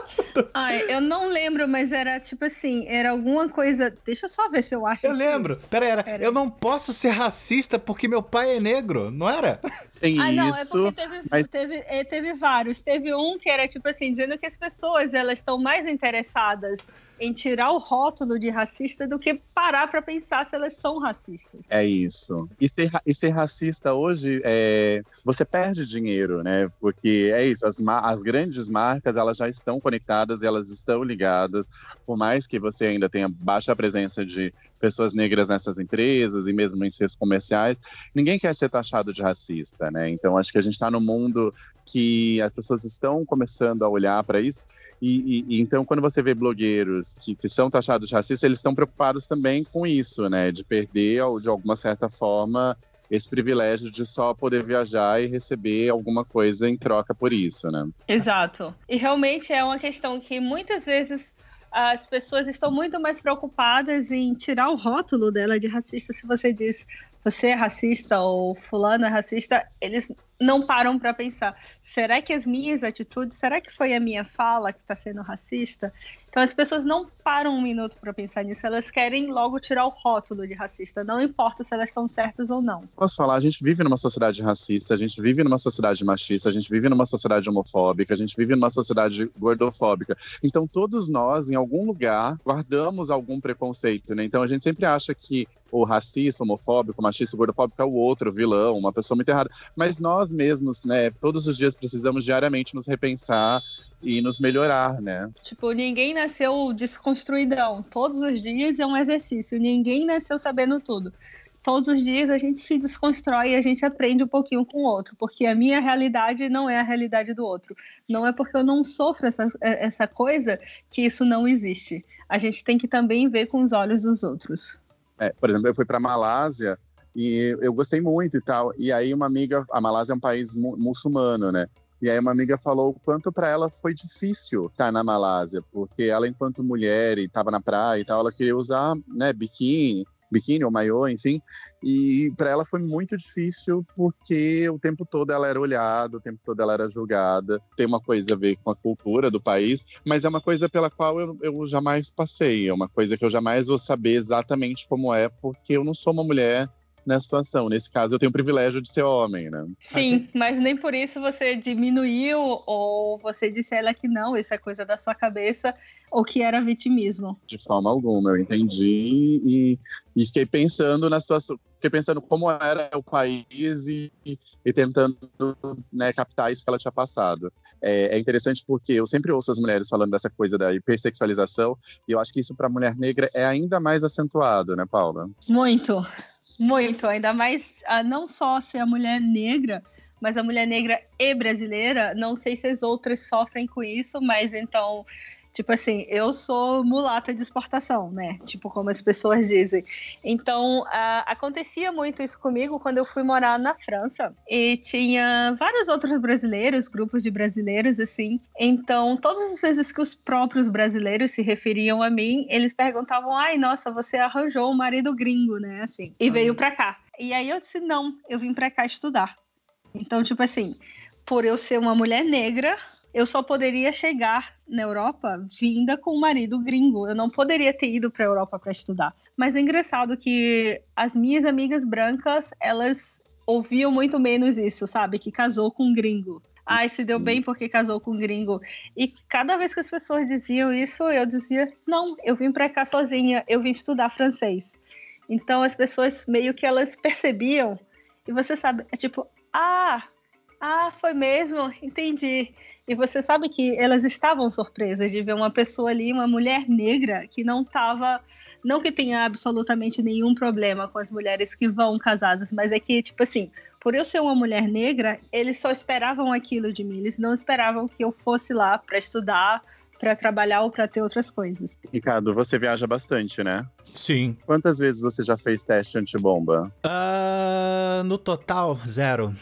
Ai, eu não lembro, mas era tipo assim, era alguma coisa. Deixa eu só ver se eu acho. Eu lembro. Pera, era. Pera. Eu não posso ser racista porque meu pai é negro, não era? Tem Ah, não, é isso. porque teve, mas- teve, eh, teve vários. Teve um que era tipo assim, dizendo que as pessoas elas estão mais interessadas em tirar o rótulo de racista do que parar pra pensar se elas são racistas. É isso. E ser, e ser racista hoje, é, você perde dinheiro, né? Porque é isso, as, as grandes marcas, elas já estão conectadas, elas estão ligadas. Por mais que você ainda tenha baixa presença de pessoas negras nessas empresas e mesmo em seus comerciais, ninguém quer ser taxado de racista, né? Então, acho que a gente está num mundo que as pessoas estão começando a olhar para isso. E, e- e então, quando você vê blogueiros que, que são taxados de racistas, eles estão preocupados também com isso, né? De perder, ou de alguma certa forma, esse privilégio de só poder viajar e receber alguma coisa em troca por isso, né? Exato. E realmente é uma questão que muitas vezes as pessoas estão muito mais preocupadas em tirar o rótulo dela de racista. Se você diz você é racista ou fulano é racista, eles não param para pensar: será que as minhas atitudes, será que foi a minha fala que está sendo racista? Então as pessoas não param um minuto para pensar nisso, elas querem logo tirar o rótulo de racista, não importa se elas estão certas ou não. Posso falar, a gente vive numa sociedade racista, a gente vive numa sociedade machista, a gente vive numa sociedade homofóbica, a gente vive numa sociedade gordofóbica. Então, todos nós, em algum lugar, guardamos algum preconceito, né? Então, a gente sempre acha que o racista, homofóbico, machista, gordofóbico é o outro vilão, uma pessoa muito errada. Mas nós mesmos, né, todos os dias precisamos diariamente nos repensar e nos melhorar, né? Tipo, ninguém nasceu desconstruidão. Todos os dias é um exercício. Ninguém nasceu sabendo tudo. Todos os dias a gente se desconstrói e a gente aprende um pouquinho com o outro, porque a minha realidade não é a realidade do outro. Não é porque eu não sofro essa, essa coisa que isso não existe. A gente tem que também ver com os olhos dos outros. É, por exemplo, eu fui para Malásia e eu gostei muito e tal. E aí uma amiga, a Malásia é um país mu- muçulmano, né? E aí uma amiga falou o quanto para ela foi difícil estar na Malásia, porque ela enquanto mulher e estava na praia e tal, ela queria usar, né, biquíni, biquíni ou maiô, enfim. E para ela foi muito difícil porque o tempo todo ela era olhada, o tempo todo ela era julgada. Tem uma coisa a ver com a cultura do país, mas é uma coisa pela qual eu, eu jamais passei. É uma coisa que eu jamais vou saber exatamente como é, porque eu não sou uma mulher nessa situação. Nesse caso, eu tenho o privilégio de ser homem, né? Sim, mas nem por isso você diminuiu ou você disse a ela que não, isso é coisa da sua cabeça, ou que era vitimismo. De forma alguma, eu entendi e, e fiquei pensando na situação, fiquei pensando como era o país e, e tentando né, captar isso que ela tinha passado. É, é interessante porque eu sempre ouço as mulheres falando dessa coisa da hipersexualização e eu acho que isso para a mulher negra é ainda mais acentuado, né, Paula? Muito, muito. Ainda mais a não só ser a mulher negra, mas a mulher negra e brasileira. Não sei se as outras sofrem com isso, mas então, tipo assim, eu sou mulata de exportação, né? Tipo, como as pessoas dizem. Então, acontecia muito isso comigo quando eu fui morar na França. E tinha vários outros brasileiros, grupos de brasileiros, assim. Então, todas as vezes que os próprios brasileiros se referiam a mim, eles perguntavam: ai, nossa, você arranjou um marido gringo, né? Assim, e veio pra cá. E aí eu disse: não, eu vim pra cá estudar. Então, tipo assim, por eu ser uma mulher negra, eu só poderia chegar na Europa vinda com um marido gringo. Eu não poderia ter ido para a Europa para estudar. Mas é engraçado que as minhas amigas brancas, elas ouviam muito menos isso, sabe? Que casou com um gringo. Ai, se deu bem porque casou com um gringo. E cada vez que as pessoas diziam isso, eu dizia: não, eu vim para cá sozinha, eu vim estudar francês. Então as pessoas meio que elas percebiam E você sabe, é tipo, ah, ah, foi mesmo, entendi. E você sabe que elas estavam surpresas de ver uma pessoa ali, uma mulher negra, que não estava. Não que tenha absolutamente nenhum problema com as mulheres que vão casadas, mas é que, tipo assim, por eu ser uma mulher negra, eles só esperavam aquilo de mim. Eles não esperavam que eu fosse lá para estudar, para trabalhar ou para ter outras coisas. Ricardo, você viaja bastante, né? Sim. Quantas vezes você já fez teste antibomba? Ah, no total, zero.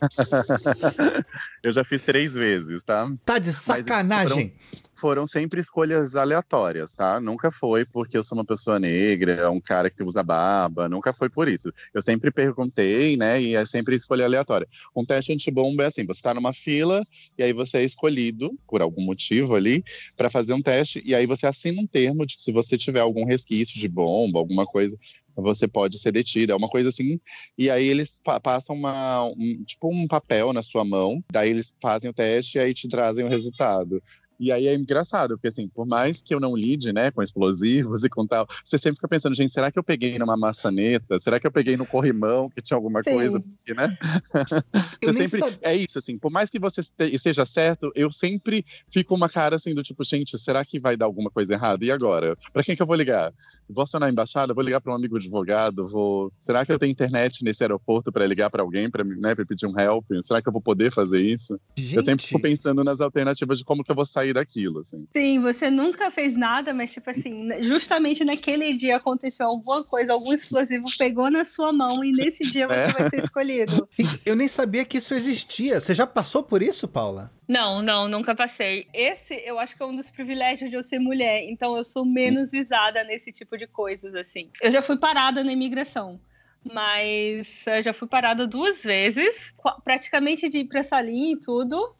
Eu já fiz três vezes, tá? Tá de sacanagem. Foram sempre escolhas aleatórias, tá? Nunca foi porque eu sou uma pessoa negra, um cara que usa barba, nunca foi por isso. Eu sempre perguntei, né? E é sempre escolha aleatória. Um teste antibomba é assim: você tá numa fila e aí você é escolhido, por algum motivo ali, para fazer um teste, e aí você assina um termo de que se você tiver algum resquício de bomba, alguma coisa, você pode ser detido, é uma coisa assim. E aí eles pa- passam uma, um, tipo um papel na sua mão, daí eles fazem o teste e aí te trazem o resultado. E aí é engraçado, porque assim, por mais que eu não lide, né, com explosivos e com tal, você sempre fica pensando, gente, será que eu peguei numa maçaneta? Será que eu peguei no corrimão que tinha alguma Sim. coisa? Porque, né? Sempre, sab- é isso, assim, por mais que você este- esteja certo, eu sempre fico uma cara assim do tipo, gente, será que vai dar alguma coisa errada? E agora? Pra quem que eu vou ligar? Vou acionar a embaixada? Vou ligar para um amigo advogado? Vou... Será que eu tenho internet nesse aeroporto para ligar para alguém, para né, pra pedir um help? Será que eu vou poder fazer isso? Eu sempre fico Gente, pensando nas alternativas de como que eu vou sair daquilo, assim. Sim, você nunca fez nada, mas tipo assim, justamente naquele dia aconteceu alguma coisa, algum explosivo pegou na sua mão e nesse dia você É. vai ser escolhido. gente, eu nem sabia que isso existia. Você já passou por isso, Paula? Não, não, nunca passei. Esse eu acho que é um dos privilégios de eu ser mulher, então eu sou menos visada nesse tipo de coisas, assim. Eu já fui parada na imigração, mas eu já fui parada duas vezes, praticamente de ir pra salinha e tudo,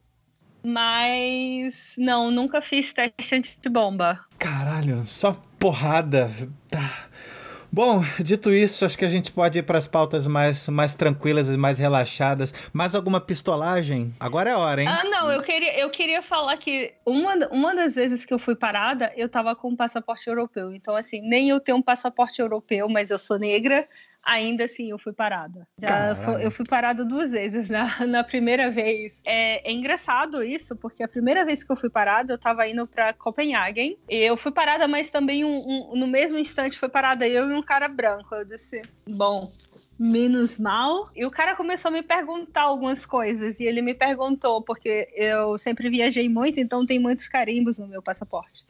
mas não, nunca fiz teste antibomba. Caralho, só porrada. Tá. Bom, dito isso, acho que a gente pode ir para as pautas mais, mais tranquilas e mais relaxadas. Mais alguma pistolagem? Agora é a hora, hein? Ah, não, eu queria, eu queria falar que uma, uma das vezes que eu fui parada, eu tava com um passaporte europeu. Então, assim, nem eu tenho um passaporte europeu, mas eu sou negra, ainda assim eu fui parada. Já fo- eu fui parada duas vezes. Na, na primeira vez. É, é engraçado isso, porque a primeira vez que eu fui parada, eu tava indo pra Copenhagen. E eu fui parada, mas também um- um- no mesmo instante foi parada eu e um cara branco. Eu disse, bom, menos mal. E o cara começou a me perguntar algumas coisas. E ele me perguntou, porque eu sempre viajei muito, então tem muitos carimbos no meu passaporte.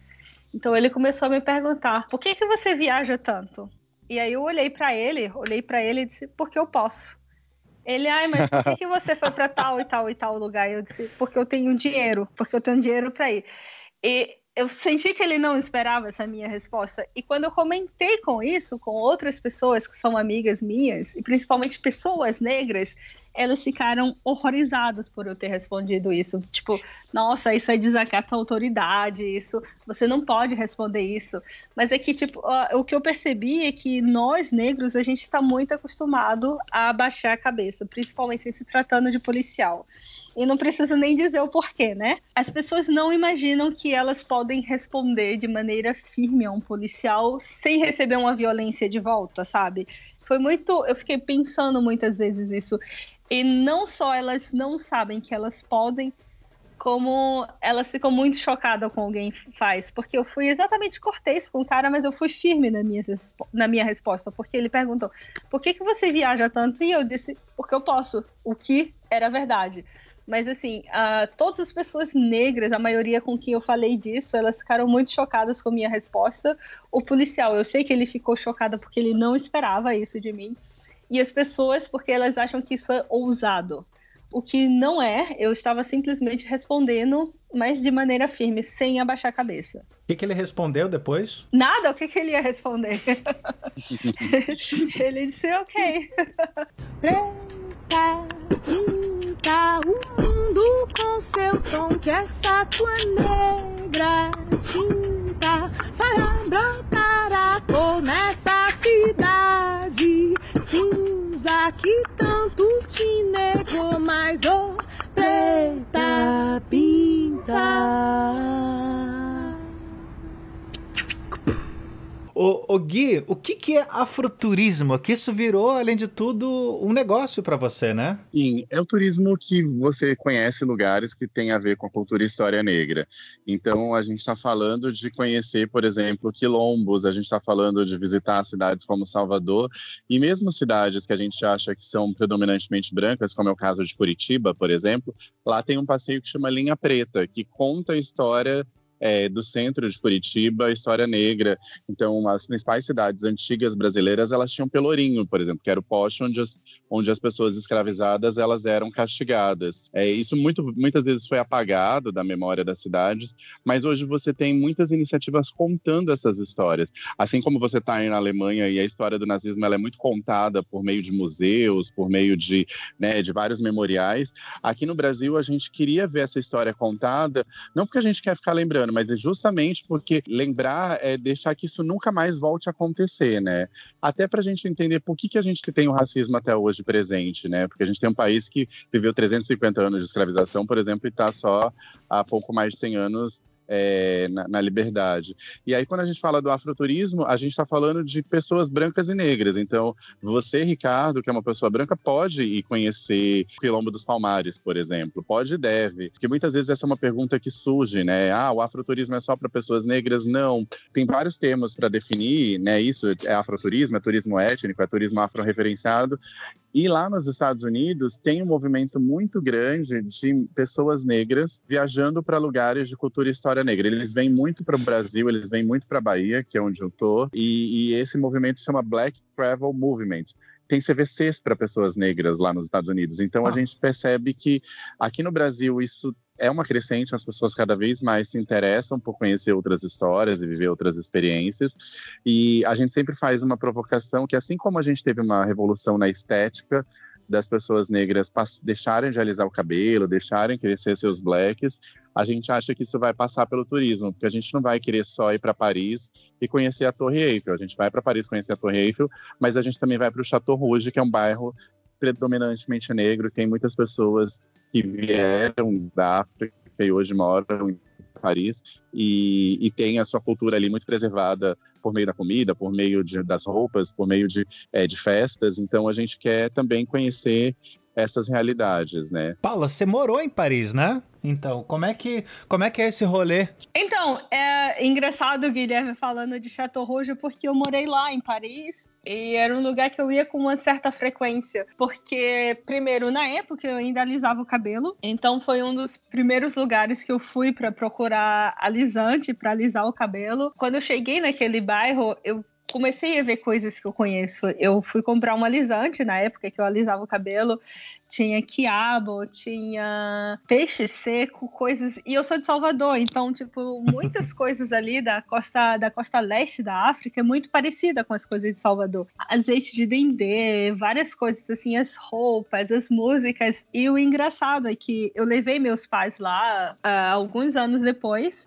Então ele começou a me perguntar: por que, que você viaja tanto? E aí eu olhei pra ele, olhei pra ele e disse: porque eu posso. Ele, ai, mas por que, que você foi pra tal e tal e tal lugar? Eu disse: porque eu tenho dinheiro, porque eu tenho dinheiro pra ir. E eu senti que ele não esperava essa minha resposta. E quando eu comentei com isso, com outras pessoas que são amigas minhas, e principalmente pessoas negras, elas ficaram horrorizadas por eu ter respondido isso. Tipo, nossa, isso é desacato à autoridade, isso, você não pode responder isso. Mas é que, tipo, o que eu percebi é que nós, negros, a gente está muito acostumado a abaixar a cabeça, principalmente se tratando de policial. E não precisa nem dizer o porquê, né? As pessoas não imaginam que elas podem responder de maneira firme a um policial sem receber uma violência de volta, sabe? Foi muito. Eu fiquei pensando muitas vezes isso. E não só elas não sabem que elas podem, como elas ficam muito chocadas com alguém faz. Porque eu fui exatamente cortês com o cara, mas eu fui firme na minha, na minha resposta. Porque ele perguntou: por que, que você viaja tanto? E eu disse: porque eu posso. O que era verdade. Mas assim, ah, todas as pessoas negras, a maioria com quem eu falei disso, elas ficaram muito chocadas com a minha resposta. O policial, eu sei que ele ficou chocado porque ele não esperava isso de mim. E as pessoas, porque elas acham que isso é ousado. O que não é, eu estava simplesmente respondendo, mas de maneira firme, sem abaixar a cabeça. O que, que ele respondeu depois? Nada, o que, que ele ia responder? ele disse, ok. Preta, o com seu tom que essa tua negra tinta fará brotar a cor nessa cidade cinza que tanto te negou, mas ô preta pinta. Ô, ô Gui, o que, que é afroturismo? Que isso virou, além de tudo, um negócio pra você, né? Sim, é o turismo que você conhece lugares que tem a ver com a cultura e história negra. Então, a gente está falando de conhecer, por exemplo, quilombos, a gente está falando de visitar cidades como Salvador, e mesmo cidades que a gente acha que são predominantemente brancas, como é o caso de Curitiba, por exemplo, lá tem um passeio que chama Linha Preta, que conta a história é, do centro de Curitiba, história negra. Então, as principais cidades antigas brasileiras, elas tinham pelourinho, por exemplo, que era o poste onde as, onde as pessoas escravizadas elas eram castigadas. É, isso muito, muitas vezes foi apagado da memória das cidades, mas hoje você tem muitas iniciativas contando essas histórias. Assim como você está na Alemanha e a história do nazismo ela é muito contada por meio de museus, por meio de, né, de vários memoriais. Aqui no Brasil, a gente queria ver essa história contada, não porque a gente quer ficar lembrando, mas é justamente porque lembrar é deixar que isso nunca mais volte a acontecer, né? Até para a gente entender por que, que a gente tem o racismo até hoje presente, né? Porque a gente tem um país que viveu 350 anos de escravização, por exemplo, e está só há pouco mais de 100 anos é, na, na, liberdade. E aí, quando a gente fala do afroturismo, a gente está falando de pessoas brancas e negras. Então, você, Ricardo, que é uma pessoa branca, pode ir conhecer o Quilombo dos Palmares, por exemplo. Pode e deve. Porque muitas vezes essa é uma pergunta que surge, né? Ah, o afroturismo é só para pessoas negras? Não. Tem vários termos para definir, né? Isso é afroturismo, é turismo étnico, é turismo afro-referenciado. E lá nos Estados Unidos tem um movimento muito grande de pessoas negras viajando para lugares de cultura e história negra. Eles vêm muito para o Brasil, eles vêm muito para a Bahia, que é onde eu tô, e, e esse movimento se chama Black Travel Movement tem CVCs para pessoas negras lá nos Estados Unidos. Então ah. a gente percebe que aqui no Brasil isso é uma crescente, as pessoas cada vez mais se interessam por conhecer outras histórias e viver outras experiências. E a gente sempre faz uma provocação que, assim como a gente teve uma revolução na estética, das pessoas negras deixarem de alisar o cabelo, deixarem crescer seus blacks, a gente acha que isso vai passar pelo turismo, porque a gente não vai querer só ir para Paris e conhecer a Torre Eiffel. A gente vai para Paris conhecer a Torre Eiffel, mas a gente também vai para o Chateau Rouge, que é um bairro predominantemente negro, tem muitas pessoas que vieram da África e hoje moram em Paris e, e tem a sua cultura ali muito preservada por meio da comida, por meio de, das roupas, por meio de, é, de festas. Então a gente quer também conhecer essas realidades, né? Paula, você morou em Paris, né? Então, como é que, como é, que é esse rolê? Então, é engraçado o Guilherme falando de Chateau Rouge, porque eu morei lá em Paris e era um lugar que eu ia com uma certa frequência. Porque, primeiro, na época eu ainda alisava o cabelo, então foi um dos primeiros lugares que eu fui para procurar alisante, para alisar o cabelo. Quando eu cheguei naquele bairro, eu comecei a ver coisas que eu conheço. Eu fui comprar um alisante na época que eu alisava o cabelo. Tinha quiabo, tinha peixe seco, coisas. E eu sou de Salvador, então, tipo, muitas coisas ali da costa, da costa leste da África é muito parecida com as coisas de Salvador. Azeite de dendê, várias coisas assim, as roupas, as músicas. E o engraçado é que eu levei meus pais lá uh, alguns anos depois.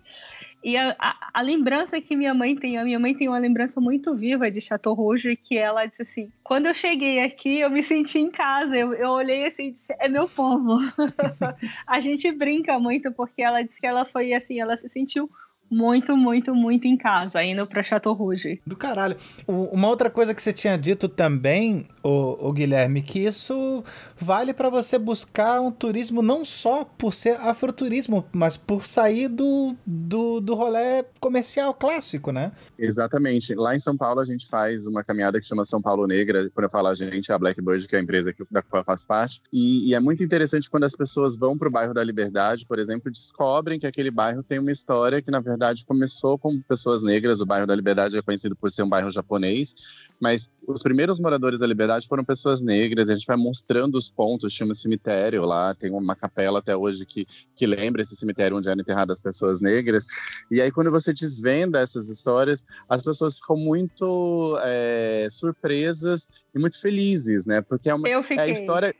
E a, a, a, lembrança que minha mãe tem, a minha mãe tem uma lembrança muito viva de Chateau Rouge, que ela disse assim: quando eu cheguei aqui, eu me senti em casa. Eu, eu olhei assim e disse: é meu povo. a gente brinca muito porque ela disse que ela foi assim, ela se sentiu muito, muito, muito em casa, indo pra Chateau Rouge. Do caralho. Uma outra coisa que você tinha dito também, o, o Guilherme, que isso vale para você buscar um turismo não só por ser afroturismo, mas por sair do, do, do rolê comercial clássico, né? Exatamente. Lá em São Paulo a gente faz uma caminhada que chama São Paulo Negra, quando eu falo a gente, é a Blackbird, que é a empresa que, da qual eu faço parte. E, e é muito interessante quando as pessoas vão pro bairro da Liberdade, por exemplo, descobrem que aquele bairro tem uma história que, na verdade, verdade, começou com pessoas negras. O bairro da Liberdade é conhecido por ser um bairro japonês, mas os primeiros moradores da Liberdade foram pessoas negras. A gente vai mostrando os pontos. Tinha um cemitério lá, tem uma capela até hoje que, que lembra esse cemitério onde eram enterradas as pessoas negras. E aí, quando você desvenda essas histórias, as pessoas ficam muito é, surpresas e muito felizes, né? Porque é uma Eu fiquei. É a história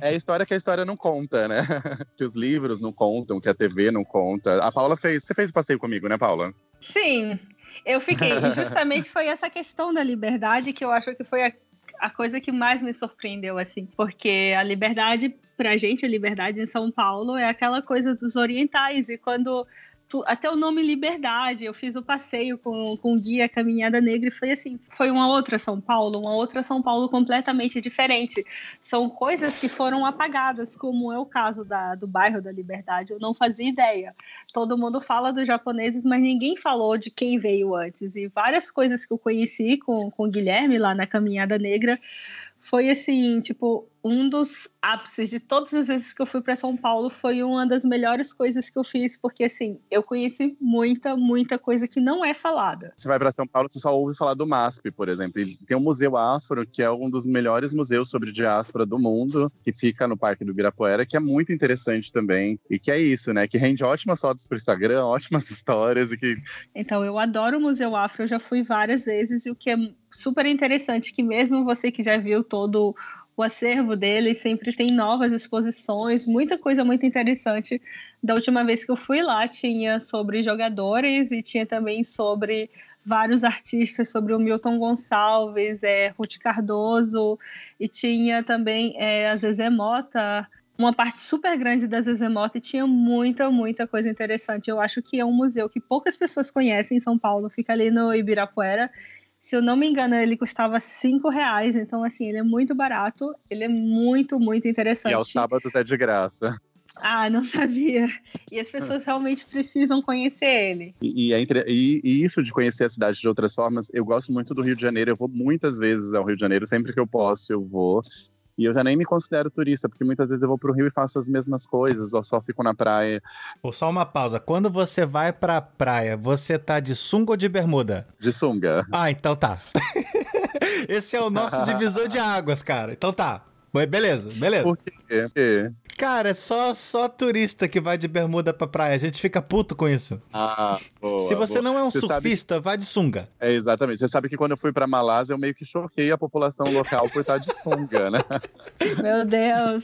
é a história que a história não conta, né? que os livros não contam, que a TV não conta. A Paula fez. Você fez o passeio comigo, né, Paula? Sim, eu fiquei. E justamente foi essa questão da liberdade que eu acho que foi a, a coisa que mais me surpreendeu, assim. Porque a liberdade, pra gente, a liberdade em São Paulo é aquela coisa dos orientais. E quando tu- até o nome Liberdade. Eu fiz o passeio com, com o guia Caminhada Negra e foi assim, foi uma outra São Paulo, uma outra São Paulo completamente diferente. São coisas que foram apagadas, como é o caso da, do bairro da Liberdade. Eu não fazia ideia. Todo mundo fala dos japoneses, mas ninguém falou de quem veio antes. E várias coisas que eu conheci com, com o Guilherme lá na Caminhada Negra foi assim, tipo, um dos ápices de todas as vezes que eu fui para São Paulo foi uma das melhores coisas que eu fiz, porque assim, eu conheci muita, muita coisa que não é falada. Você vai para São Paulo, você só ouve falar do MASP, por exemplo. E tem o Museu Afro, que é um dos melhores museus sobre diáspora do mundo, que fica no Parque do Ibirapuera, que é muito interessante também. E que é isso, né? Que rende ótimas fotos para Instagram, ótimas histórias e que Então, eu adoro o Museu Afro, eu já fui várias vezes, e o que é super interessante, que mesmo você que já viu todo o acervo dele, sempre tem novas exposições, muita coisa muito interessante. Da última vez que eu fui lá, tinha sobre jogadores e tinha também sobre vários artistas, sobre o Milton Gonçalves, é, Ruth Cardoso, e tinha também é, a Zezé Mota, uma parte super grande da Zezé Mota e tinha muita, muita coisa interessante. Eu acho que é um museu que poucas pessoas conhecem em São Paulo, fica ali no Ibirapuera. Se eu não me engano, ele custava cinco reais, então assim, ele é muito barato, ele é muito, muito interessante. e aos sábados é de graça. Ah, não sabia. E as pessoas realmente precisam conhecer ele. E, e é entre- e- e isso de conhecer a cidade de outras formas, eu gosto muito do Rio de Janeiro. Eu vou muitas vezes ao Rio de Janeiro, sempre que eu posso, eu vou. E eu já nem me considero turista, porque muitas vezes eu vou pro Rio e faço as mesmas coisas, ou só fico na praia. Pô, só uma pausa. Quando você vai pra praia, você tá de sunga ou de bermuda? De sunga. Ah, então tá. Esse é o nosso divisor de águas, cara. Então tá. Beleza, beleza. Por quê? Por quê? Cara, é só, só turista que vai de bermuda pra praia. A gente fica puto com isso. Ah, boa, Se você boa. não é um Você sabe- surfista, vá de sunga. É, exatamente. Você sabe que quando eu fui pra Malásia, eu meio que choquei a população local por estar de sunga, né? Meu Deus.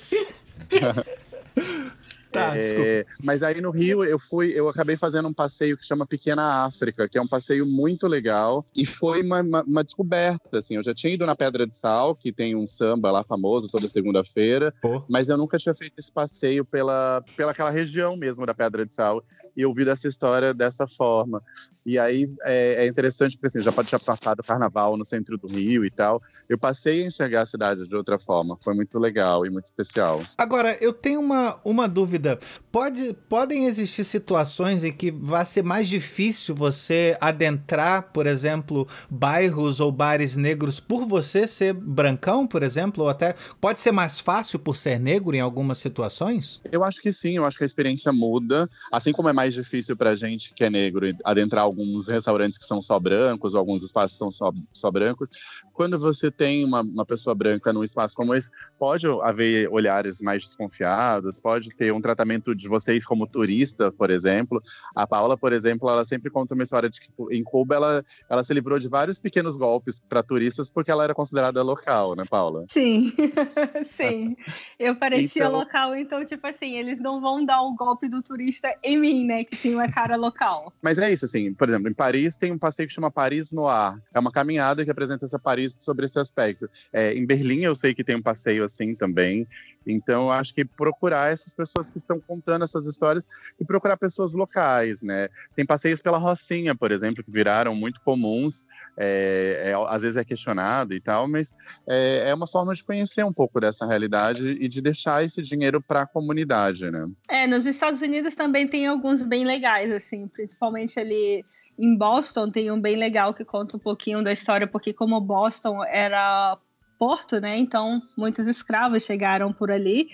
Tá, É, desculpa. Mas aí no Rio eu fui, eu acabei fazendo um passeio que chama Pequena África, que é um passeio muito legal e foi uma, uma- uma descoberta. Assim, eu já tinha ido na Pedra de Sal, que tem um samba lá famoso toda segunda-feira, mas eu nunca tinha feito esse passeio pela, pela aquela região mesmo da Pedra de Sal e ouvido essa história dessa forma. E aí é, é interessante porque assim, já pode ter passado o carnaval no centro do Rio e tal. Eu passei a enxergar a cidade de outra forma. Foi muito legal e muito especial. Agora, eu tenho uma, uma dúvida. Pode, podem existir situações em que vai ser mais difícil você adentrar, por exemplo, bairros ou bares negros por você ser brancão, por exemplo? Ou até pode ser mais fácil por ser negro em algumas situações? Eu acho que sim, eu acho que a experiência muda. Assim como é mais difícil pra gente que é negro adentrar alguns restaurantes que são só brancos, ou alguns espaços que são só, só brancos, quando você tem uma, uma pessoa branca num espaço como esse, pode haver olhares mais desconfiados, pode ter um tratamento de vocês como turista, por exemplo. A Paula, por exemplo, ela sempre conta uma história de que tipo, em Cuba ela, ela se livrou de vários pequenos golpes para turistas porque ela era considerada local, né, Paula? Sim, sim. Eu parecia Então- local, então, tipo assim, eles não vão dar o golpe do turista em mim, né? Que tem uma cara local. Mas é isso, assim, por exemplo, em Paris tem um passeio que chama Paris Noir. É uma caminhada que apresenta essa Paris sobre esse aspecto. É, em Berlim eu sei que tem um passeio assim também. Então eu acho que procurar essas pessoas que estão contando essas histórias e procurar pessoas locais, né? Tem passeios pela Rocinha, por exemplo, que viraram muito comuns. É, é, às vezes é questionado e tal, mas é, é uma forma de conhecer um pouco dessa realidade e de deixar esse dinheiro para a comunidade, né? É, nos Estados Unidos também tem alguns bem legais, assim, principalmente ali em Boston tem um bem legal que conta um pouquinho da história, porque como Boston era porto, né? Então muitos escravos chegaram por ali.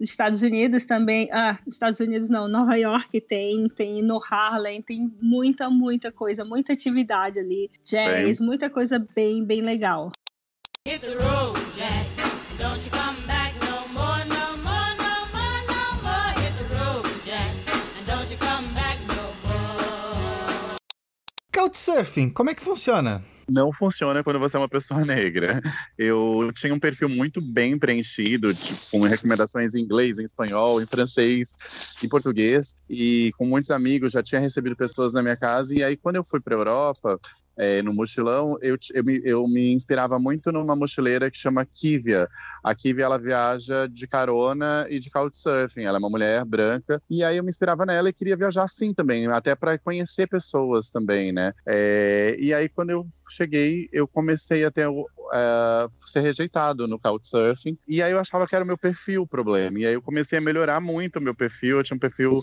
Os Estados Unidos também, ah, Estados Unidos não, Nova York tem, tem no Harlem, tem muita, muita coisa, muita atividade ali, jazz, muita coisa bem, bem legal. Hit the road, Jack. Don't you come back no more, no more, no more, no more. Hit the road, Jack. And don't you come back no more. Couchsurfing, como é que funciona? Não funciona quando você é uma pessoa negra. Eu tinha um perfil muito bem preenchido, tipo, com recomendações em inglês, em espanhol, em francês, em português, e com muitos amigos, já tinha recebido pessoas na minha casa, e aí quando eu fui para Europa, é, no mochilão, eu, eu, me, eu me inspirava muito numa mochileira que chama Kivia. A Kivia, ela viaja de carona e de couchsurfing. Ela é uma mulher branca. E aí eu me inspirava nela e queria viajar assim também, até para conhecer pessoas também, né? É, e aí, quando eu cheguei, eu comecei a ter é, ser rejeitado no couchsurfing. E aí eu achava que era o meu perfil o problema. E aí eu comecei a melhorar muito o meu perfil. Eu tinha um perfil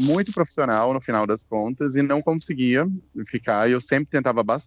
muito profissional no final das contas e não conseguia ficar. Eu sempre tentava bastante,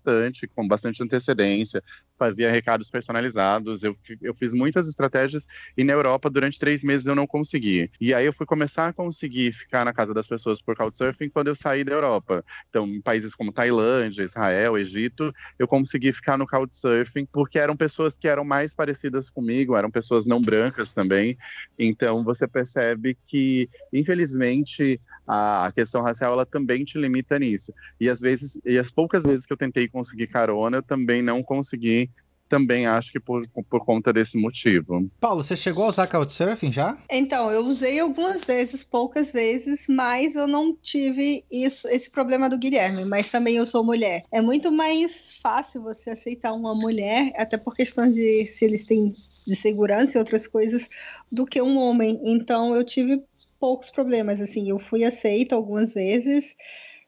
com bastante antecedência, fazia recados personalizados. Eu, eu fiz muitas estratégias e na Europa, durante três meses, eu não consegui. E aí eu fui começar a conseguir ficar na casa das pessoas por couchsurfing quando eu saí da Europa. Então, em países como Tailândia, Israel, Egito, eu consegui ficar no couchsurfing porque eram pessoas que eram mais parecidas comigo, eram pessoas não brancas também. Então, você percebe que, infelizmente, a questão racial ela também te limita nisso. E às vezes, e as poucas vezes que eu tentei conseguir carona, eu também não consegui. Também acho que por, por conta desse motivo. Paulo, você chegou a usar Couchsurfing já? Então, eu usei algumas vezes, poucas vezes, mas eu não tive isso, esse problema do Guilherme. Mas também eu sou mulher. É muito mais fácil você aceitar uma mulher, até por questão de se eles têm de segurança e outras coisas, do que um homem. Então, eu tive poucos problemas. Assim, eu fui aceita algumas vezes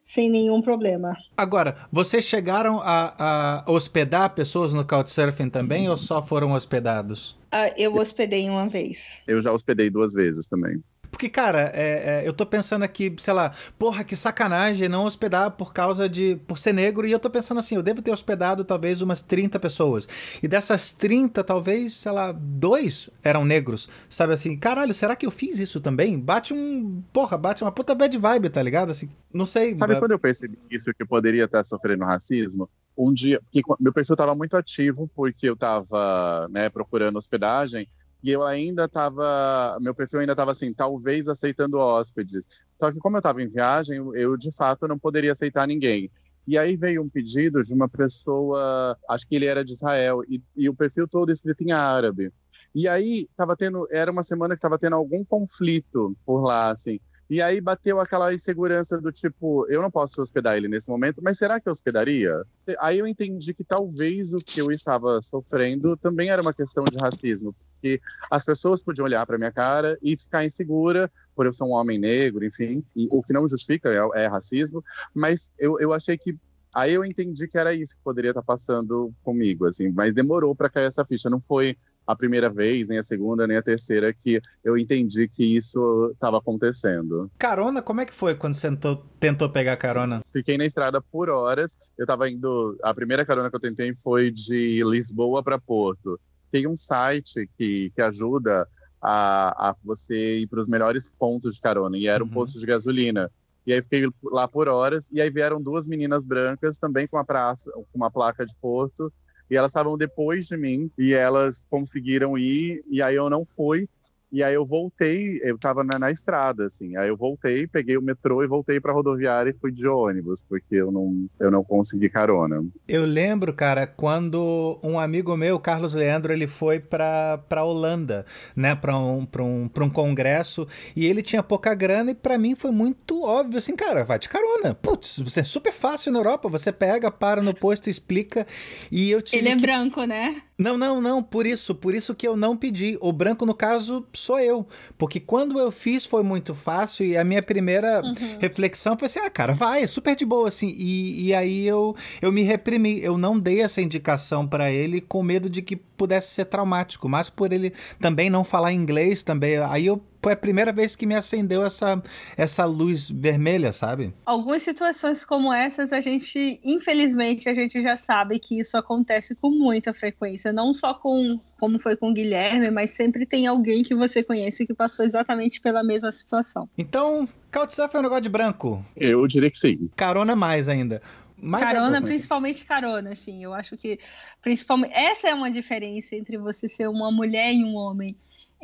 sem nenhum problema. Agora, vocês chegaram a, a hospedar pessoas no Couchsurfing também ou só foram hospedados? Ah, eu hospedei uma vez. Eu já hospedei duas vezes também. Porque, cara, é- é, eu tô pensando aqui, sei lá, porra, que sacanagem não hospedar por causa de. por ser negro. E eu tô pensando assim, eu devo ter hospedado talvez umas 30 pessoas. E dessas 30, talvez, sei lá, dois eram negros. Sabe assim, caralho, será que eu fiz isso também? Bate um. Porra, bate uma puta bad vibe, tá ligado? Assim, não sei. Sabe quando eu percebi isso, que eu poderia estar sofrendo racismo? Um dia, que meu perfil estava muito ativo, porque eu estava né, procurando hospedagem, e eu ainda estava, meu perfil ainda estava assim, talvez aceitando hóspedes. Só que como eu estava em viagem, eu, de fato não poderia aceitar ninguém. E aí veio um pedido de uma pessoa, acho que ele era de Israel, e, e o perfil todo escrito em árabe. E aí tava tendo, era uma semana que estava tendo algum conflito por lá, assim. E aí bateu aquela insegurança do tipo, eu não posso hospedar ele nesse momento, mas será que eu hospedaria? Aí eu entendi que talvez o que eu estava sofrendo também era uma questão de racismo, porque as pessoas podiam olhar para minha cara e ficar insegura por eu ser um homem negro, enfim, e o que não justifica é, é racismo, mas eu, eu achei que aí eu entendi que era isso que poderia estar passando comigo, assim, mas demorou para cair essa ficha, não foi a primeira vez, nem a segunda, nem a terceira que eu entendi que isso estava acontecendo. Carona, como é que foi quando você tentou, tentou pegar carona? Fiquei na estrada por horas. Eu tava indo. A primeira carona que eu tentei foi de Lisboa para Porto. Tem um site que, que ajuda a, a você ir para os melhores pontos de carona, e era um Uhum. posto de gasolina. E aí fiquei lá por horas, e aí vieram duas meninas brancas, também com uma praça, com uma placa de Porto, e elas estavam depois de mim, e elas conseguiram ir, e aí eu não fui. E aí eu voltei, eu tava na, na estrada, assim. Aí eu voltei, peguei o metrô e voltei pra rodoviária e fui de ônibus, porque eu não, eu não consegui carona. Eu lembro, cara, quando um amigo meu, Carlos Leandro, ele foi pra, pra Holanda, né, pra um, pra, um, pra um congresso, e ele tinha pouca grana, e pra mim foi muito óbvio, assim, cara, vai de carona. Putz, você é super fácil na Europa, você pega, para no posto, explica, e eu tive Ele é que- branco, né? Não, não, não, por isso, por isso que eu não pedi. O branco, no caso, sou eu. Porque quando eu fiz foi muito fácil e a minha primeira Uhum. reflexão foi assim: ah, cara, vai, é super de boa, assim. E, e aí eu, eu me reprimi. Eu não dei essa indicação pra ele com medo de que pudesse ser traumático, mas por ele também não falar inglês também. Aí eu. Foi a primeira vez que me acendeu essa, essa luz vermelha, sabe? Algumas situações como essas, a gente, infelizmente, a gente já sabe que isso acontece com muita frequência, não só com como foi com o Guilherme, mas sempre tem alguém que você conhece que passou exatamente pela mesma situação. Então, Couchsurfing é um negócio de branco. Eu diria que sim. Carona mais ainda. Mas é carona, principalmente carona, assim. Eu acho que principalmente essa é uma diferença entre você ser uma mulher e um homem.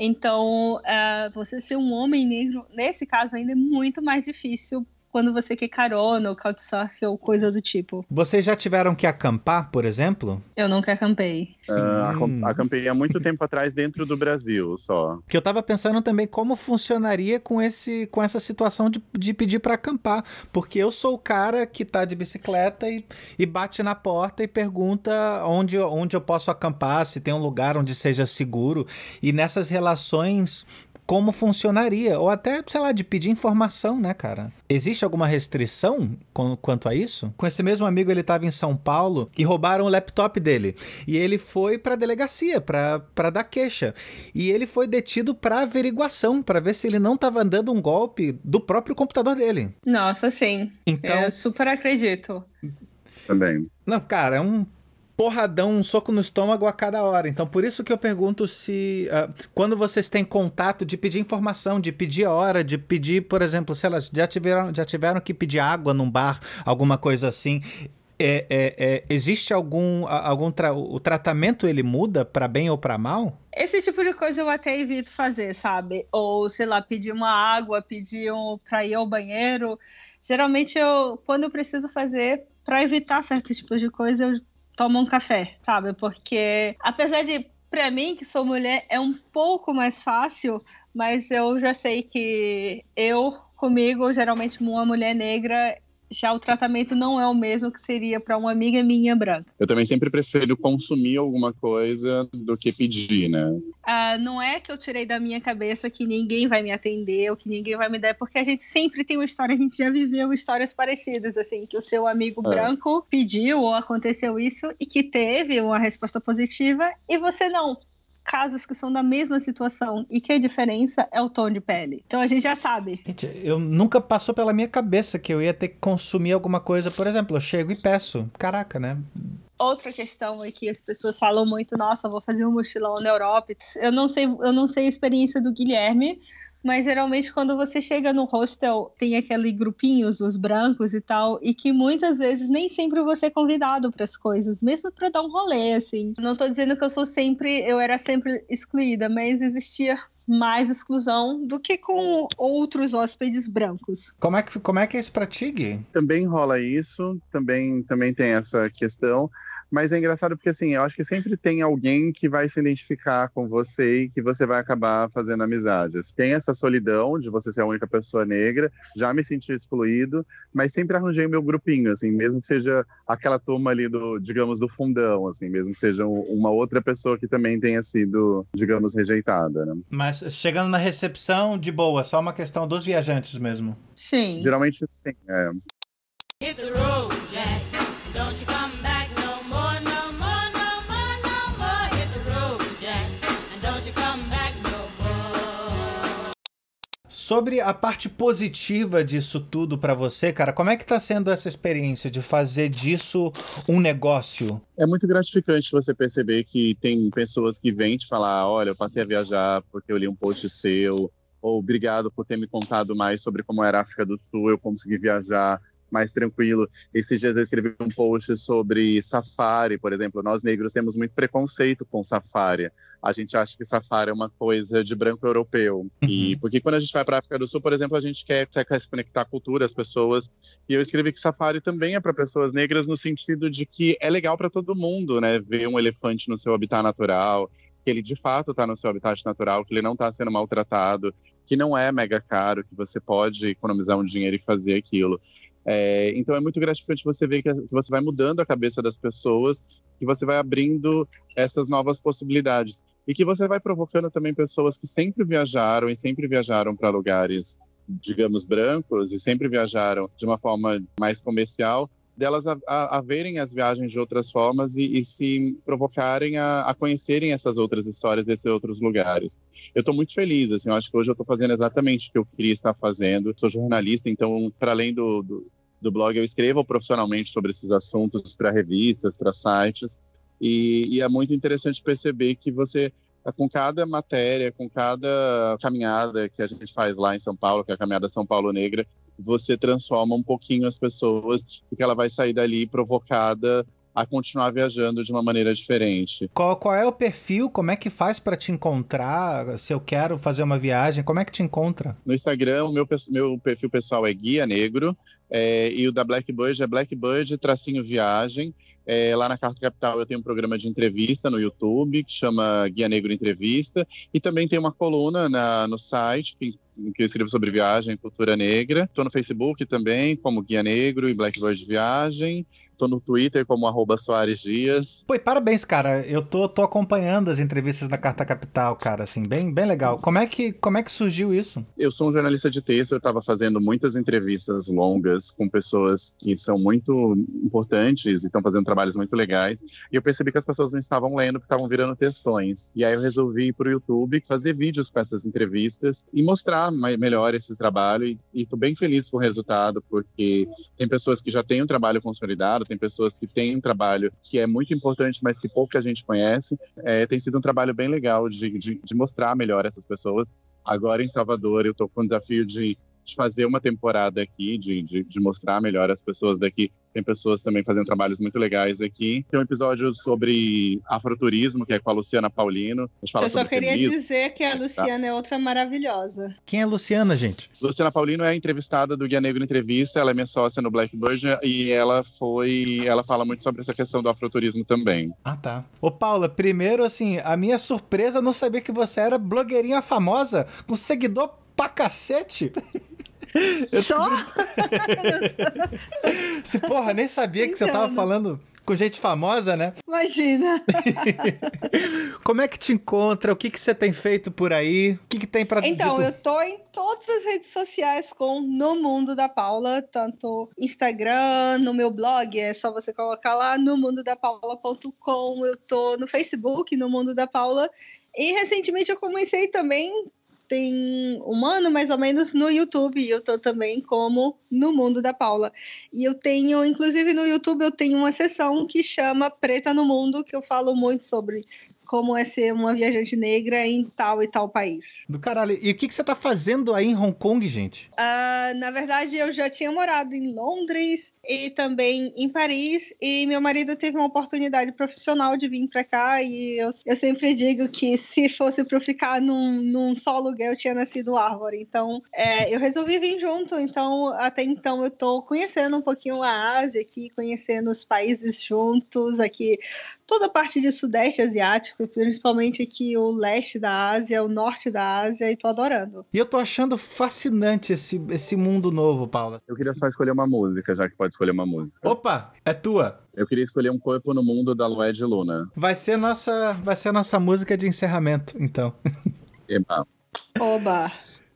Então, ah, você ser um homem negro, nesse caso ainda é muito mais difícil quando você quer carona ou couchsurf ou coisa do tipo. Vocês já tiveram que acampar, por exemplo? Eu nunca acampei. Ah, Hum. acampei há muito tempo atrás dentro do Brasil só. Que eu tava pensando também como funcionaria com, esse, com essa situação de, de pedir pra acampar. Porque eu sou o cara que tá de bicicleta e, e bate na porta e pergunta onde, onde eu posso acampar, se tem um lugar onde seja seguro. E nessas relações, como funcionaria? Ou até, sei lá, de pedir informação, né, cara? Existe alguma restrição com- quanto a isso? Com esse mesmo amigo, ele tava em São Paulo e roubaram o laptop dele. E ele foi pra delegacia pra pra dar queixa. E ele foi detido pra averiguação, pra ver se ele não tava dando um golpe do próprio computador dele. Nossa, sim. Então, Eu super acredito. Também. não, cara, é um porradão, um soco no estômago a cada hora. Então, por isso que eu pergunto se ah, quando vocês têm contato de pedir informação, de pedir hora, de pedir, por exemplo, se elas já tiveram, já tiveram que pedir água num bar, alguma coisa assim. É, é, é, existe algum, algum tra- o tratamento ele muda pra bem ou pra mal? Esse tipo de coisa eu até evito fazer, sabe? Ou, sei lá, pedir uma água, pedir um pra ir ao banheiro. Geralmente, eu, quando eu preciso fazer, pra evitar certos tipos de coisa, eu tomo um café, sabe? Porque, apesar de, pra mim, que sou mulher, é um pouco mais fácil, mas eu já sei que eu, comigo, geralmente uma mulher negra, já o tratamento não é o mesmo que seria pra uma amiga minha branca. Eu também sempre prefiro consumir alguma coisa do que pedir, né? Ah, não é que eu tirei da minha cabeça que ninguém vai me atender ou que ninguém vai me dar, porque a gente sempre tem uma história, a gente já viveu histórias parecidas, assim, que o seu amigo É. branco pediu ou aconteceu isso e que teve uma resposta positiva e você não. Casos que são da mesma situação e que a diferença é o tom de pele. Então a gente já sabe. Gente, eu nunca passou pela minha cabeça que eu ia ter que consumir alguma coisa. Por exemplo, eu chego e peço. Caraca, né? Outra questão é que as pessoas falam muito, nossa, vou fazer um mochilão na Europa. Eu não sei, eu não sei a experiência do Guilherme, mas geralmente quando você chega no hostel, tem aquele grupinhos, os brancos e tal, e que muitas vezes nem sempre você é convidado para as coisas, mesmo para dar um rolê assim. Não tô dizendo que eu sou sempre, eu era sempre excluída, mas existia mais exclusão do que com outros hóspedes brancos. Como é que, como é, que é isso pra ti, Gui? Também rola isso, também, também tem essa questão. Mas é engraçado porque, assim, eu acho que sempre tem alguém que vai se identificar com você e que você vai acabar fazendo amizades. Tem essa solidão de você ser a única pessoa negra, já me senti excluído, mas sempre arranjei meu grupinho, assim, mesmo que seja aquela turma ali do, digamos, do fundão, assim, mesmo que seja um- uma outra pessoa que também tenha sido, digamos, rejeitada, né? Mas chegando na recepção, de boa, só uma questão dos viajantes mesmo. Sim. Geralmente, sim, é. Hit the road, Jack. Don't you come back Sobre a parte positiva disso tudo pra você, cara, como é que tá sendo essa experiência de fazer disso um negócio? É muito gratificante você perceber que tem pessoas que vêm te falar: olha, eu passei a viajar porque eu li um post seu, ou obrigado por ter me contado mais sobre como era a África do Sul, eu consegui viajar mais tranquilo. Esses dias eu escrevi um post sobre safari, por exemplo. Nós negros temos muito preconceito com safari. A gente acha que safari é uma coisa de branco europeu. E porque quando a gente vai para a África do Sul, por exemplo, a gente quer, quer se conectar à cultura, as pessoas. E eu escrevi que safari também é para pessoas negras no sentido de que é legal para todo mundo, né? Ver um elefante no seu habitat natural, que ele de fato está no seu habitat natural, que ele não está sendo maltratado, que não é mega caro, que você pode economizar um dinheiro e fazer aquilo. É, então é muito gratificante você ver que, que você vai mudando a cabeça das pessoas, que você vai abrindo essas novas possibilidades e que você vai provocando também pessoas que sempre viajaram e sempre viajaram para lugares, digamos, brancos e sempre viajaram de uma forma mais comercial, delas a, a, a verem as viagens de outras formas e, e se provocarem a, a, conhecerem essas outras histórias desses outros lugares. Eu estou muito feliz, assim, eu acho que hoje eu estou fazendo exatamente o que eu queria estar fazendo. Sou jornalista, então, para além do, do, do blog, eu escrevo profissionalmente sobre esses assuntos para revistas, para sites, e, e é muito interessante perceber que você com cada matéria, com cada caminhada que a gente faz lá em São Paulo, que é a caminhada São Paulo Negra, você transforma um pouquinho as pessoas, porque ela vai sair dali provocada a continuar viajando de uma maneira diferente. Qual, qual é o perfil? Como é que faz pra te encontrar? Se eu quero fazer uma viagem, como é que te encontra? No Instagram, o meu, meu perfil pessoal é Guia Negro, é, e o da Blackbird é Blackbird tracinho viagem. É, lá na Carta Capital eu tenho um programa de entrevista no YouTube que chama Guia Negro Entrevista e também tem uma coluna na- no site que, que eu escrevo sobre viagem e cultura negra. Estou no Facebook também como Guia Negro e Blackbird Viagem. Estou no Twitter como arroba Soares Dias. Pô, e parabéns, cara. Eu tô, tô acompanhando as entrevistas da Carta Capital, cara, assim, bem, bem legal. Como é, que, como é que surgiu isso? Eu sou um jornalista de texto, eu estava fazendo muitas entrevistas longas com pessoas que são muito importantes e estão fazendo trabalhos muito legais. E eu percebi que as pessoas não estavam lendo, porque estavam virando textões. E aí eu resolvi ir para o YouTube, fazer vídeos com essas entrevistas e mostrar melhor esse trabalho. E estou bem feliz com o resultado, porque tem pessoas que já têm um trabalho consolidado, tem pessoas que têm um trabalho que é muito importante, mas que pouca gente conhece. É, tem sido um trabalho bem legal de, de, de mostrar melhor essas pessoas. Agora em Salvador, eu estou com o desafio de, de fazer uma temporada aqui, de, de, de mostrar melhor as pessoas daqui. Tem pessoas também fazendo trabalhos muito legais aqui. Tem um episódio sobre afroturismo, que é com a Luciana Paulino. A gente fala Eu só sobre queria feminismo. dizer que a Luciana é outra maravilhosa. Quem é a Luciana, gente? Luciana Paulino é a entrevistada do Guia Negro Entrevista, ela é minha sócia no Blackbird e ela foi, ela fala muito sobre essa questão do afroturismo também. Ah, tá. Ô, Paula, primeiro, assim, a minha surpresa não saber que você era blogueirinha famosa, com seguidor pra cacete. Eu Só? Se, porra, nem sabia que você tava falando com gente famosa, né? Imagina. Como é que te encontra? O que, que você tem feito por aí? O que, que tem pra... Então, eu tô em todas as redes sociais com No Mundo da Paula, tanto Instagram, no meu blog, é só você colocar lá no mundodapaula.com. Eu tô no Facebook, no Mundo da Paula. E recentemente eu comecei também, tem um ano mais ou menos, no YouTube. Eu tô também como No Mundo da Paula. E eu tenho, inclusive no YouTube, eu tenho uma sessão que chama Preta no Mundo, que eu falo muito sobre como é ser uma viajante negra em tal e tal país. Do caralho. E o que, que você tá fazendo aí em Hong Kong, gente? Ah, na verdade, eu já tinha morado em Londres e também em Paris, e meu marido teve uma oportunidade profissional de vir para cá, e eu, eu sempre digo que se fosse para eu ficar num, num só lugar, eu tinha nascido árvore. Então, é, eu resolvi vir junto. Então, até então, eu tô conhecendo um pouquinho a Ásia aqui, conhecendo os países juntos aqui, toda a parte de Sudeste Asiático, principalmente aqui o leste da Ásia, o norte da Ásia, e tô adorando. E eu tô achando fascinante esse, esse mundo novo, Paula. Eu queria só escolher uma música, já que pode escolher uma música. Opa, é tua. Eu queria escolher um corpo no mundo da Lué de Luna. Vai ser nossa, vai ser a nossa música de encerramento, então. Eba. Oba!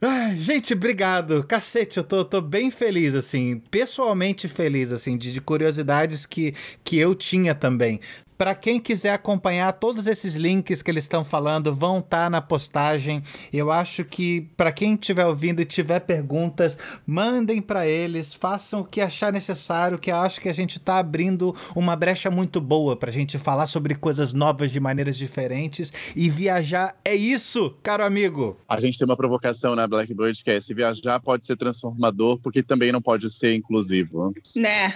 Ai, gente, obrigado. Cacete, eu tô, tô bem feliz, assim, pessoalmente feliz, assim, de, de curiosidades que, que eu tinha também. Pra quem quiser acompanhar todos esses links que eles estão falando, vão estar na postagem. Eu acho que pra quem estiver ouvindo e tiver perguntas, mandem pra eles, façam o que achar necessário, que eu acho que a gente tá abrindo uma brecha muito boa pra gente falar sobre coisas novas de maneiras diferentes e viajar é isso, caro amigo. A gente tem uma provocação na Blackbird que é: se viajar pode ser transformador, porque também não pode ser inclusivo. Né?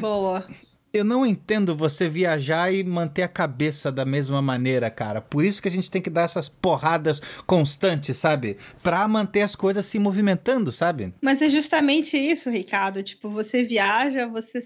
Boa. Eu não entendo você viajar e manter a cabeça da mesma maneira, cara. Por isso que a gente tem que dar essas porradas constantes, sabe? Pra manter as coisas se movimentando, sabe? Mas é justamente isso, Ricardo. Tipo, você viaja, você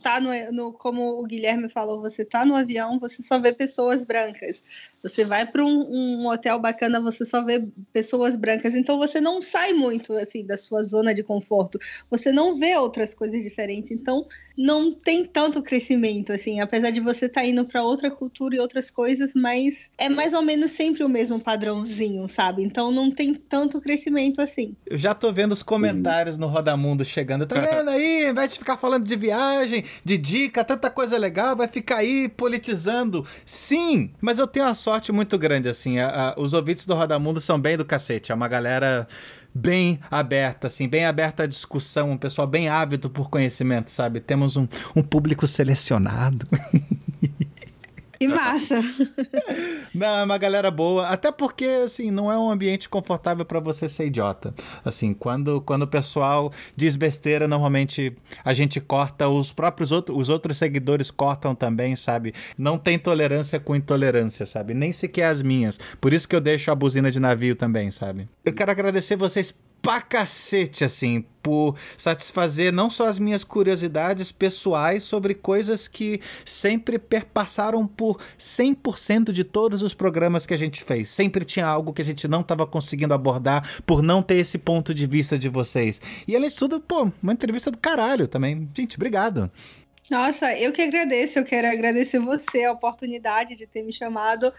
tá no, no como o Guilherme falou, você tá no avião, você só vê pessoas brancas. Você vai para um, um hotel bacana, você só vê pessoas brancas. Então você não sai muito assim da sua zona de conforto. Você não vê outras coisas diferentes. Então não tem tanto crescimento assim, apesar de você estar indo para outra cultura e outras coisas, mas é mais ou menos sempre o mesmo padrãozinho, sabe? Então não tem tanto crescimento assim. Eu já tô vendo os comentários no Rodamundo chegando. Tá vendo aí? Ao invés de ficar falando de viagem, de dica, tanta coisa legal, vai ficar aí politizando. Sim, mas eu tenho uma sorte muito grande, assim. a- a- os ouvintes do Rodamundo são bem do cacete. É uma galera bem aberta, assim, bem aberta à discussão, um pessoal bem ávido por conhecimento, sabe? Temos um, um público selecionado. Que massa. Não, é uma galera boa. Até porque, assim, não é um ambiente confortável pra você ser idiota. Assim, quando, quando o pessoal diz besteira, normalmente a gente corta, os próprios outros, os outros seguidores cortam também, sabe? Não tem tolerância com intolerância, sabe? Nem sequer as minhas. Por isso que eu deixo a buzina de navio também, sabe? Eu quero agradecer vocês pra cacete, assim, por satisfazer não só as minhas curiosidades pessoais sobre coisas que sempre perpassaram por 100% de todos os programas que a gente fez. Sempre tinha algo que a gente não estava conseguindo abordar por não ter esse ponto de vista de vocês. E disso tudo, pô, uma entrevista do caralho também. Gente, obrigado. Nossa, eu que agradeço. Eu quero agradecer você a oportunidade de ter me chamado.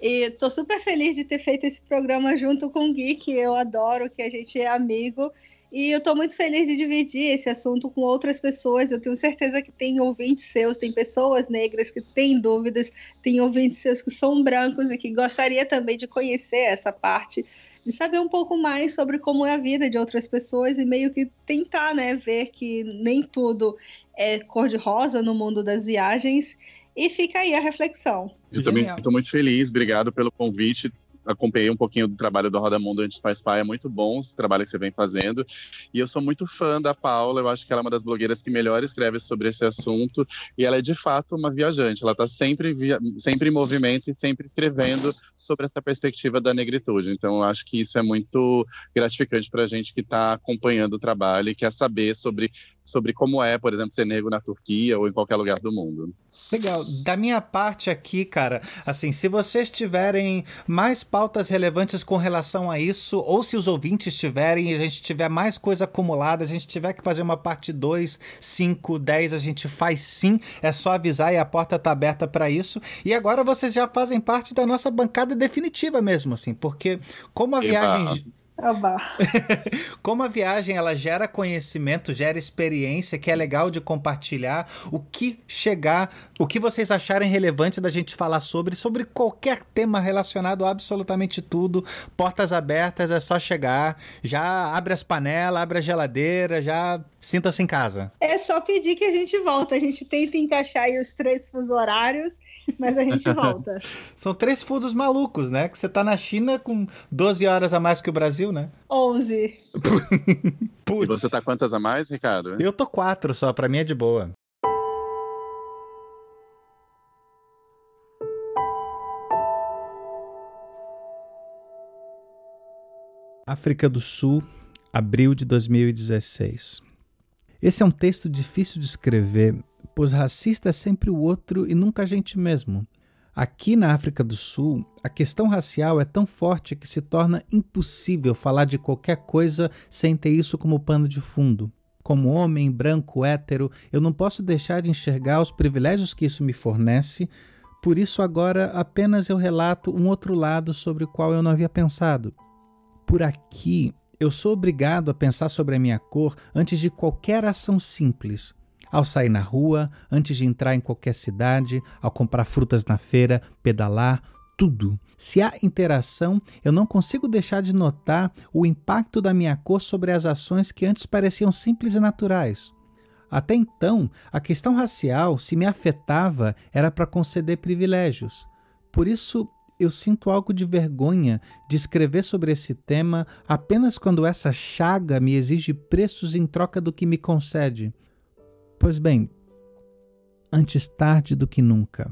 E tô super feliz de ter feito esse programa junto com o Gui, que eu adoro, que a gente é amigo. E eu tô muito feliz de dividir esse assunto com outras pessoas. Eu tenho certeza que tem ouvintes seus, tem pessoas negras que têm dúvidas, tem ouvintes seus que são brancos e que gostaria também de conhecer essa parte de saber um pouco mais sobre como é a vida de outras pessoas e meio que tentar, né, ver que nem tudo é cor-de-rosa no mundo das viagens. E fica aí a reflexão. Eu também estou muito feliz, obrigado pelo convite. Acompanhei um pouquinho do trabalho do Roda Mundo antes de Pais Pai, é muito bom esse trabalho que você vem fazendo. E eu sou muito fã da Paula, eu acho que ela é uma das blogueiras que melhor escreve sobre esse assunto. E ela é de fato uma viajante, ela está sempre, via... sempre em movimento e sempre escrevendo sobre essa perspectiva da negritude. Então, eu acho que isso é muito gratificante para a gente que está acompanhando o trabalho e quer saber sobre, sobre como é, por exemplo, ser negro na Turquia ou em qualquer lugar do mundo. Legal. Da minha parte aqui, cara, assim, se vocês tiverem mais pautas relevantes com relação a isso, ou se os ouvintes tiverem e a gente tiver mais coisa acumulada, a gente tiver que fazer uma parte 2, 5, 10, a gente faz sim. É só avisar e a porta tá aberta para isso. E agora vocês já fazem parte da nossa bancada definitiva mesmo, assim, porque como a Eba. viagem. como a viagem ela gera conhecimento, gera experiência, que é legal de compartilhar, o que chegar, o que vocês acharem relevante da gente falar sobre, sobre qualquer tema relacionado a absolutamente tudo, portas abertas, é só chegar, já abre as panelas, abre a geladeira, já sinta-se em casa. É só pedir que a gente volta. A gente tenta encaixar aí os três fusos horários, mas a gente volta. São três fusos malucos, né? Que você tá na China com 12 horas a mais que o Brasil, né? 11. E Putz. você tá quantas a mais, Ricardo? Eu tô quatro só, pra mim é de boa. África do Sul, abril de 2016. Esse é um texto difícil de escrever, pois racista é sempre o outro e nunca a gente mesmo. Aqui na África do Sul, a questão racial é tão forte que se torna impossível falar de qualquer coisa sem ter isso como pano de fundo. Como homem, branco, hétero, eu não posso deixar de enxergar os privilégios que isso me fornece, por isso agora apenas eu relato um outro lado sobre o qual eu não havia pensado. Por aqui, eu sou obrigado a pensar sobre a minha cor antes de qualquer ação simples. Ao sair na rua, antes de entrar em qualquer cidade, ao comprar frutas na feira, pedalar, tudo. Se há interação, eu não consigo deixar de notar o impacto da minha cor sobre as ações que antes pareciam simples e naturais. Até então, a questão racial, se me afetava, era para conceder privilégios. Por isso, eu sinto algo de vergonha de escrever sobre esse tema apenas quando essa chaga me exige preços em troca do que me concede. Pois bem, antes tarde do que nunca.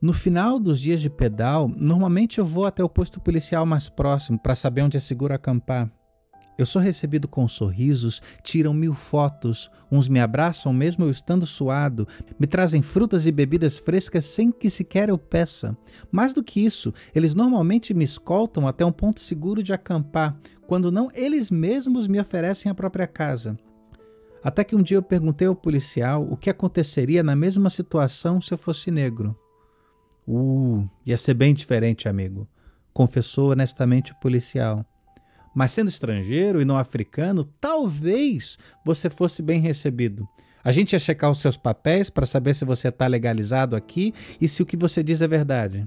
No final dos dias de pedal, normalmente eu vou até o posto policial mais próximo para saber onde é seguro acampar. Eu sou recebido com sorrisos, tiram mil fotos, uns me abraçam mesmo eu estando suado, me trazem frutas e bebidas frescas sem que sequer eu peça. Mais do que isso, eles normalmente me escoltam até um ponto seguro de acampar, quando não eles mesmos me oferecem a própria casa. Até que um dia eu perguntei ao policial o que aconteceria na mesma situação se eu fosse negro. Uh, ia ser bem diferente, amigo, confessou honestamente o policial. Mas sendo estrangeiro e não africano, talvez você fosse bem recebido. A gente ia checar os seus papéis para saber se você está legalizado aqui e se o que você diz é verdade.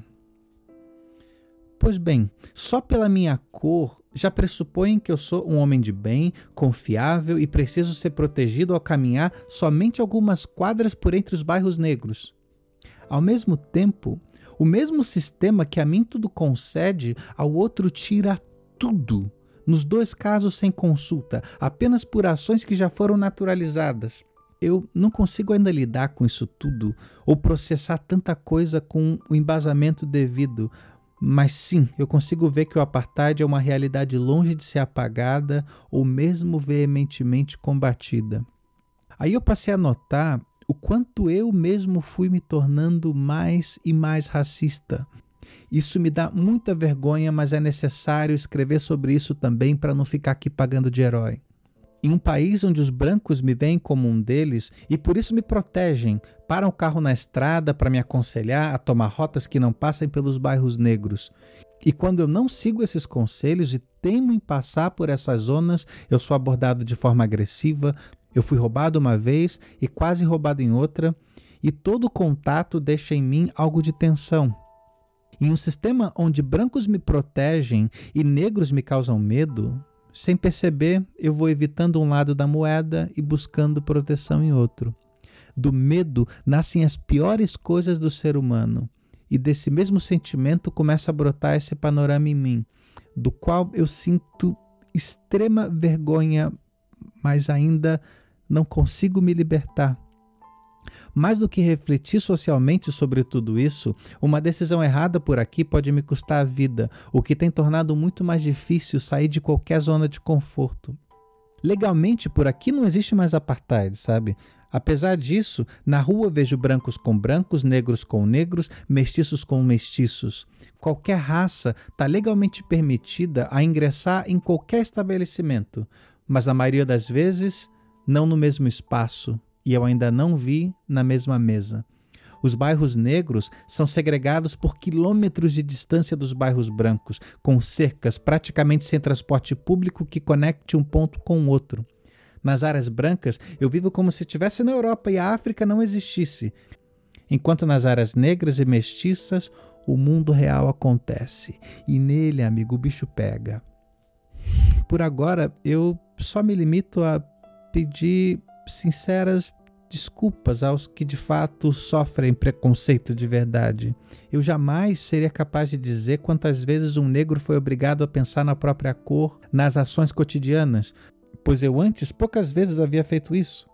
Pois bem, só pela minha cor já pressupõem que eu sou um homem de bem, confiável e preciso ser protegido ao caminhar somente algumas quadras por entre os bairros negros. Ao mesmo tempo, o mesmo sistema que a mim tudo concede, ao outro tira tudo. Nos dois casos sem consulta, apenas por ações que já foram naturalizadas. Eu não consigo ainda lidar com isso tudo ou processar tanta coisa com o embasamento devido, mas sim, eu consigo ver que o apartheid é uma realidade longe de ser apagada ou mesmo veementemente combatida. Aí eu passei a notar o quanto eu mesmo fui me tornando mais e mais racista. Isso me dá muita vergonha, mas é necessário escrever sobre isso também para não ficar aqui pagando de herói. Em um país onde os brancos me veem como um deles e por isso me protegem, param o carro na estrada para me aconselhar a tomar rotas que não passem pelos bairros negros. E quando eu não sigo esses conselhos e temo em passar por essas zonas, eu sou abordado de forma agressiva. Eu fui roubado uma vez e quase roubado em outra, e todo contato deixa em mim algo de tensão. Em um sistema onde brancos me protegem e negros me causam medo, sem perceber, eu vou evitando um lado da moeda e buscando proteção em outro. Do medo nascem as piores coisas do ser humano, e desse mesmo sentimento começa a brotar esse panorama em mim, do qual eu sinto extrema vergonha, mas ainda não consigo me libertar. Mais do que refletir socialmente sobre tudo isso, uma decisão errada por aqui pode me custar a vida, o que tem tornado muito mais difícil sair de qualquer zona de conforto. Legalmente, por aqui não existe mais apartheid, sabe? Apesar disso, na rua vejo brancos com brancos, negros com negros, mestiços com mestiços. Qualquer raça está legalmente permitida a ingressar em qualquer estabelecimento, mas na maioria das vezes não no mesmo espaço, e eu ainda não vi na mesma mesa. Os bairros negros são segregados por quilômetros de distância dos bairros brancos, com cercas praticamente sem transporte público que conecte um ponto com o outro. Nas áreas brancas, eu vivo como se estivesse na Europa e a África não existisse, enquanto nas áreas negras e mestiças o mundo real acontece, e nele, amigo, o bicho pega. Por agora, eu só me limito a pedir sinceras desculpas aos que de fato sofrem preconceito de verdade. Eu jamais seria capaz de dizer quantas vezes um negro foi obrigado a pensar na própria cor nas ações cotidianas, pois eu antes poucas vezes havia feito isso.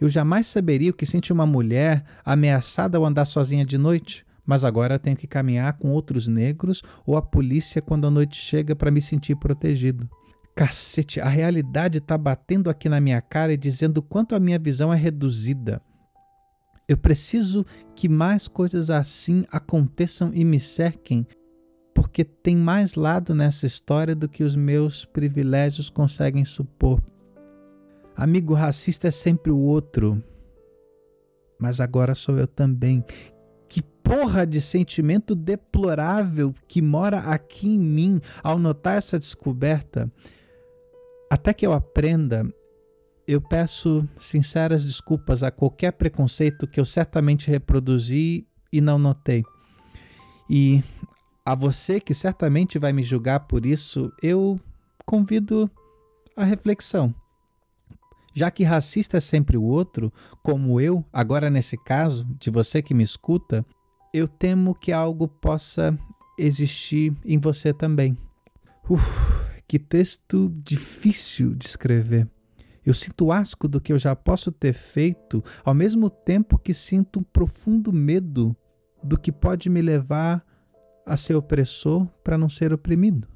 Eu jamais saberia o que sente uma mulher ameaçada ao andar sozinha de noite, mas agora tenho que caminhar com outros negros ou a polícia quando a noite chega para me sentir protegido. Cacete, a realidade está batendo aqui na minha cara e dizendo quanto a minha visão é reduzida. Eu preciso que mais coisas assim aconteçam e me cerquem, porque tem mais lado nessa história do que os meus privilégios conseguem supor. Amigo racista é sempre o outro, mas agora sou eu também. Que porra de sentimento deplorável que mora aqui em mim ao notar essa descoberta. Até que eu aprenda, eu peço sinceras desculpas a qualquer preconceito que eu certamente reproduzi e não notei. E a você que certamente vai me julgar por isso, eu convido a reflexão. Já que racista é sempre o outro, como eu, agora nesse caso, de você que me escuta, eu temo que algo possa existir em você também. Uf, que texto difícil de escrever. Eu sinto asco do que eu já posso ter feito, ao mesmo tempo que sinto um profundo medo do que pode me levar a ser opressor para não ser oprimido.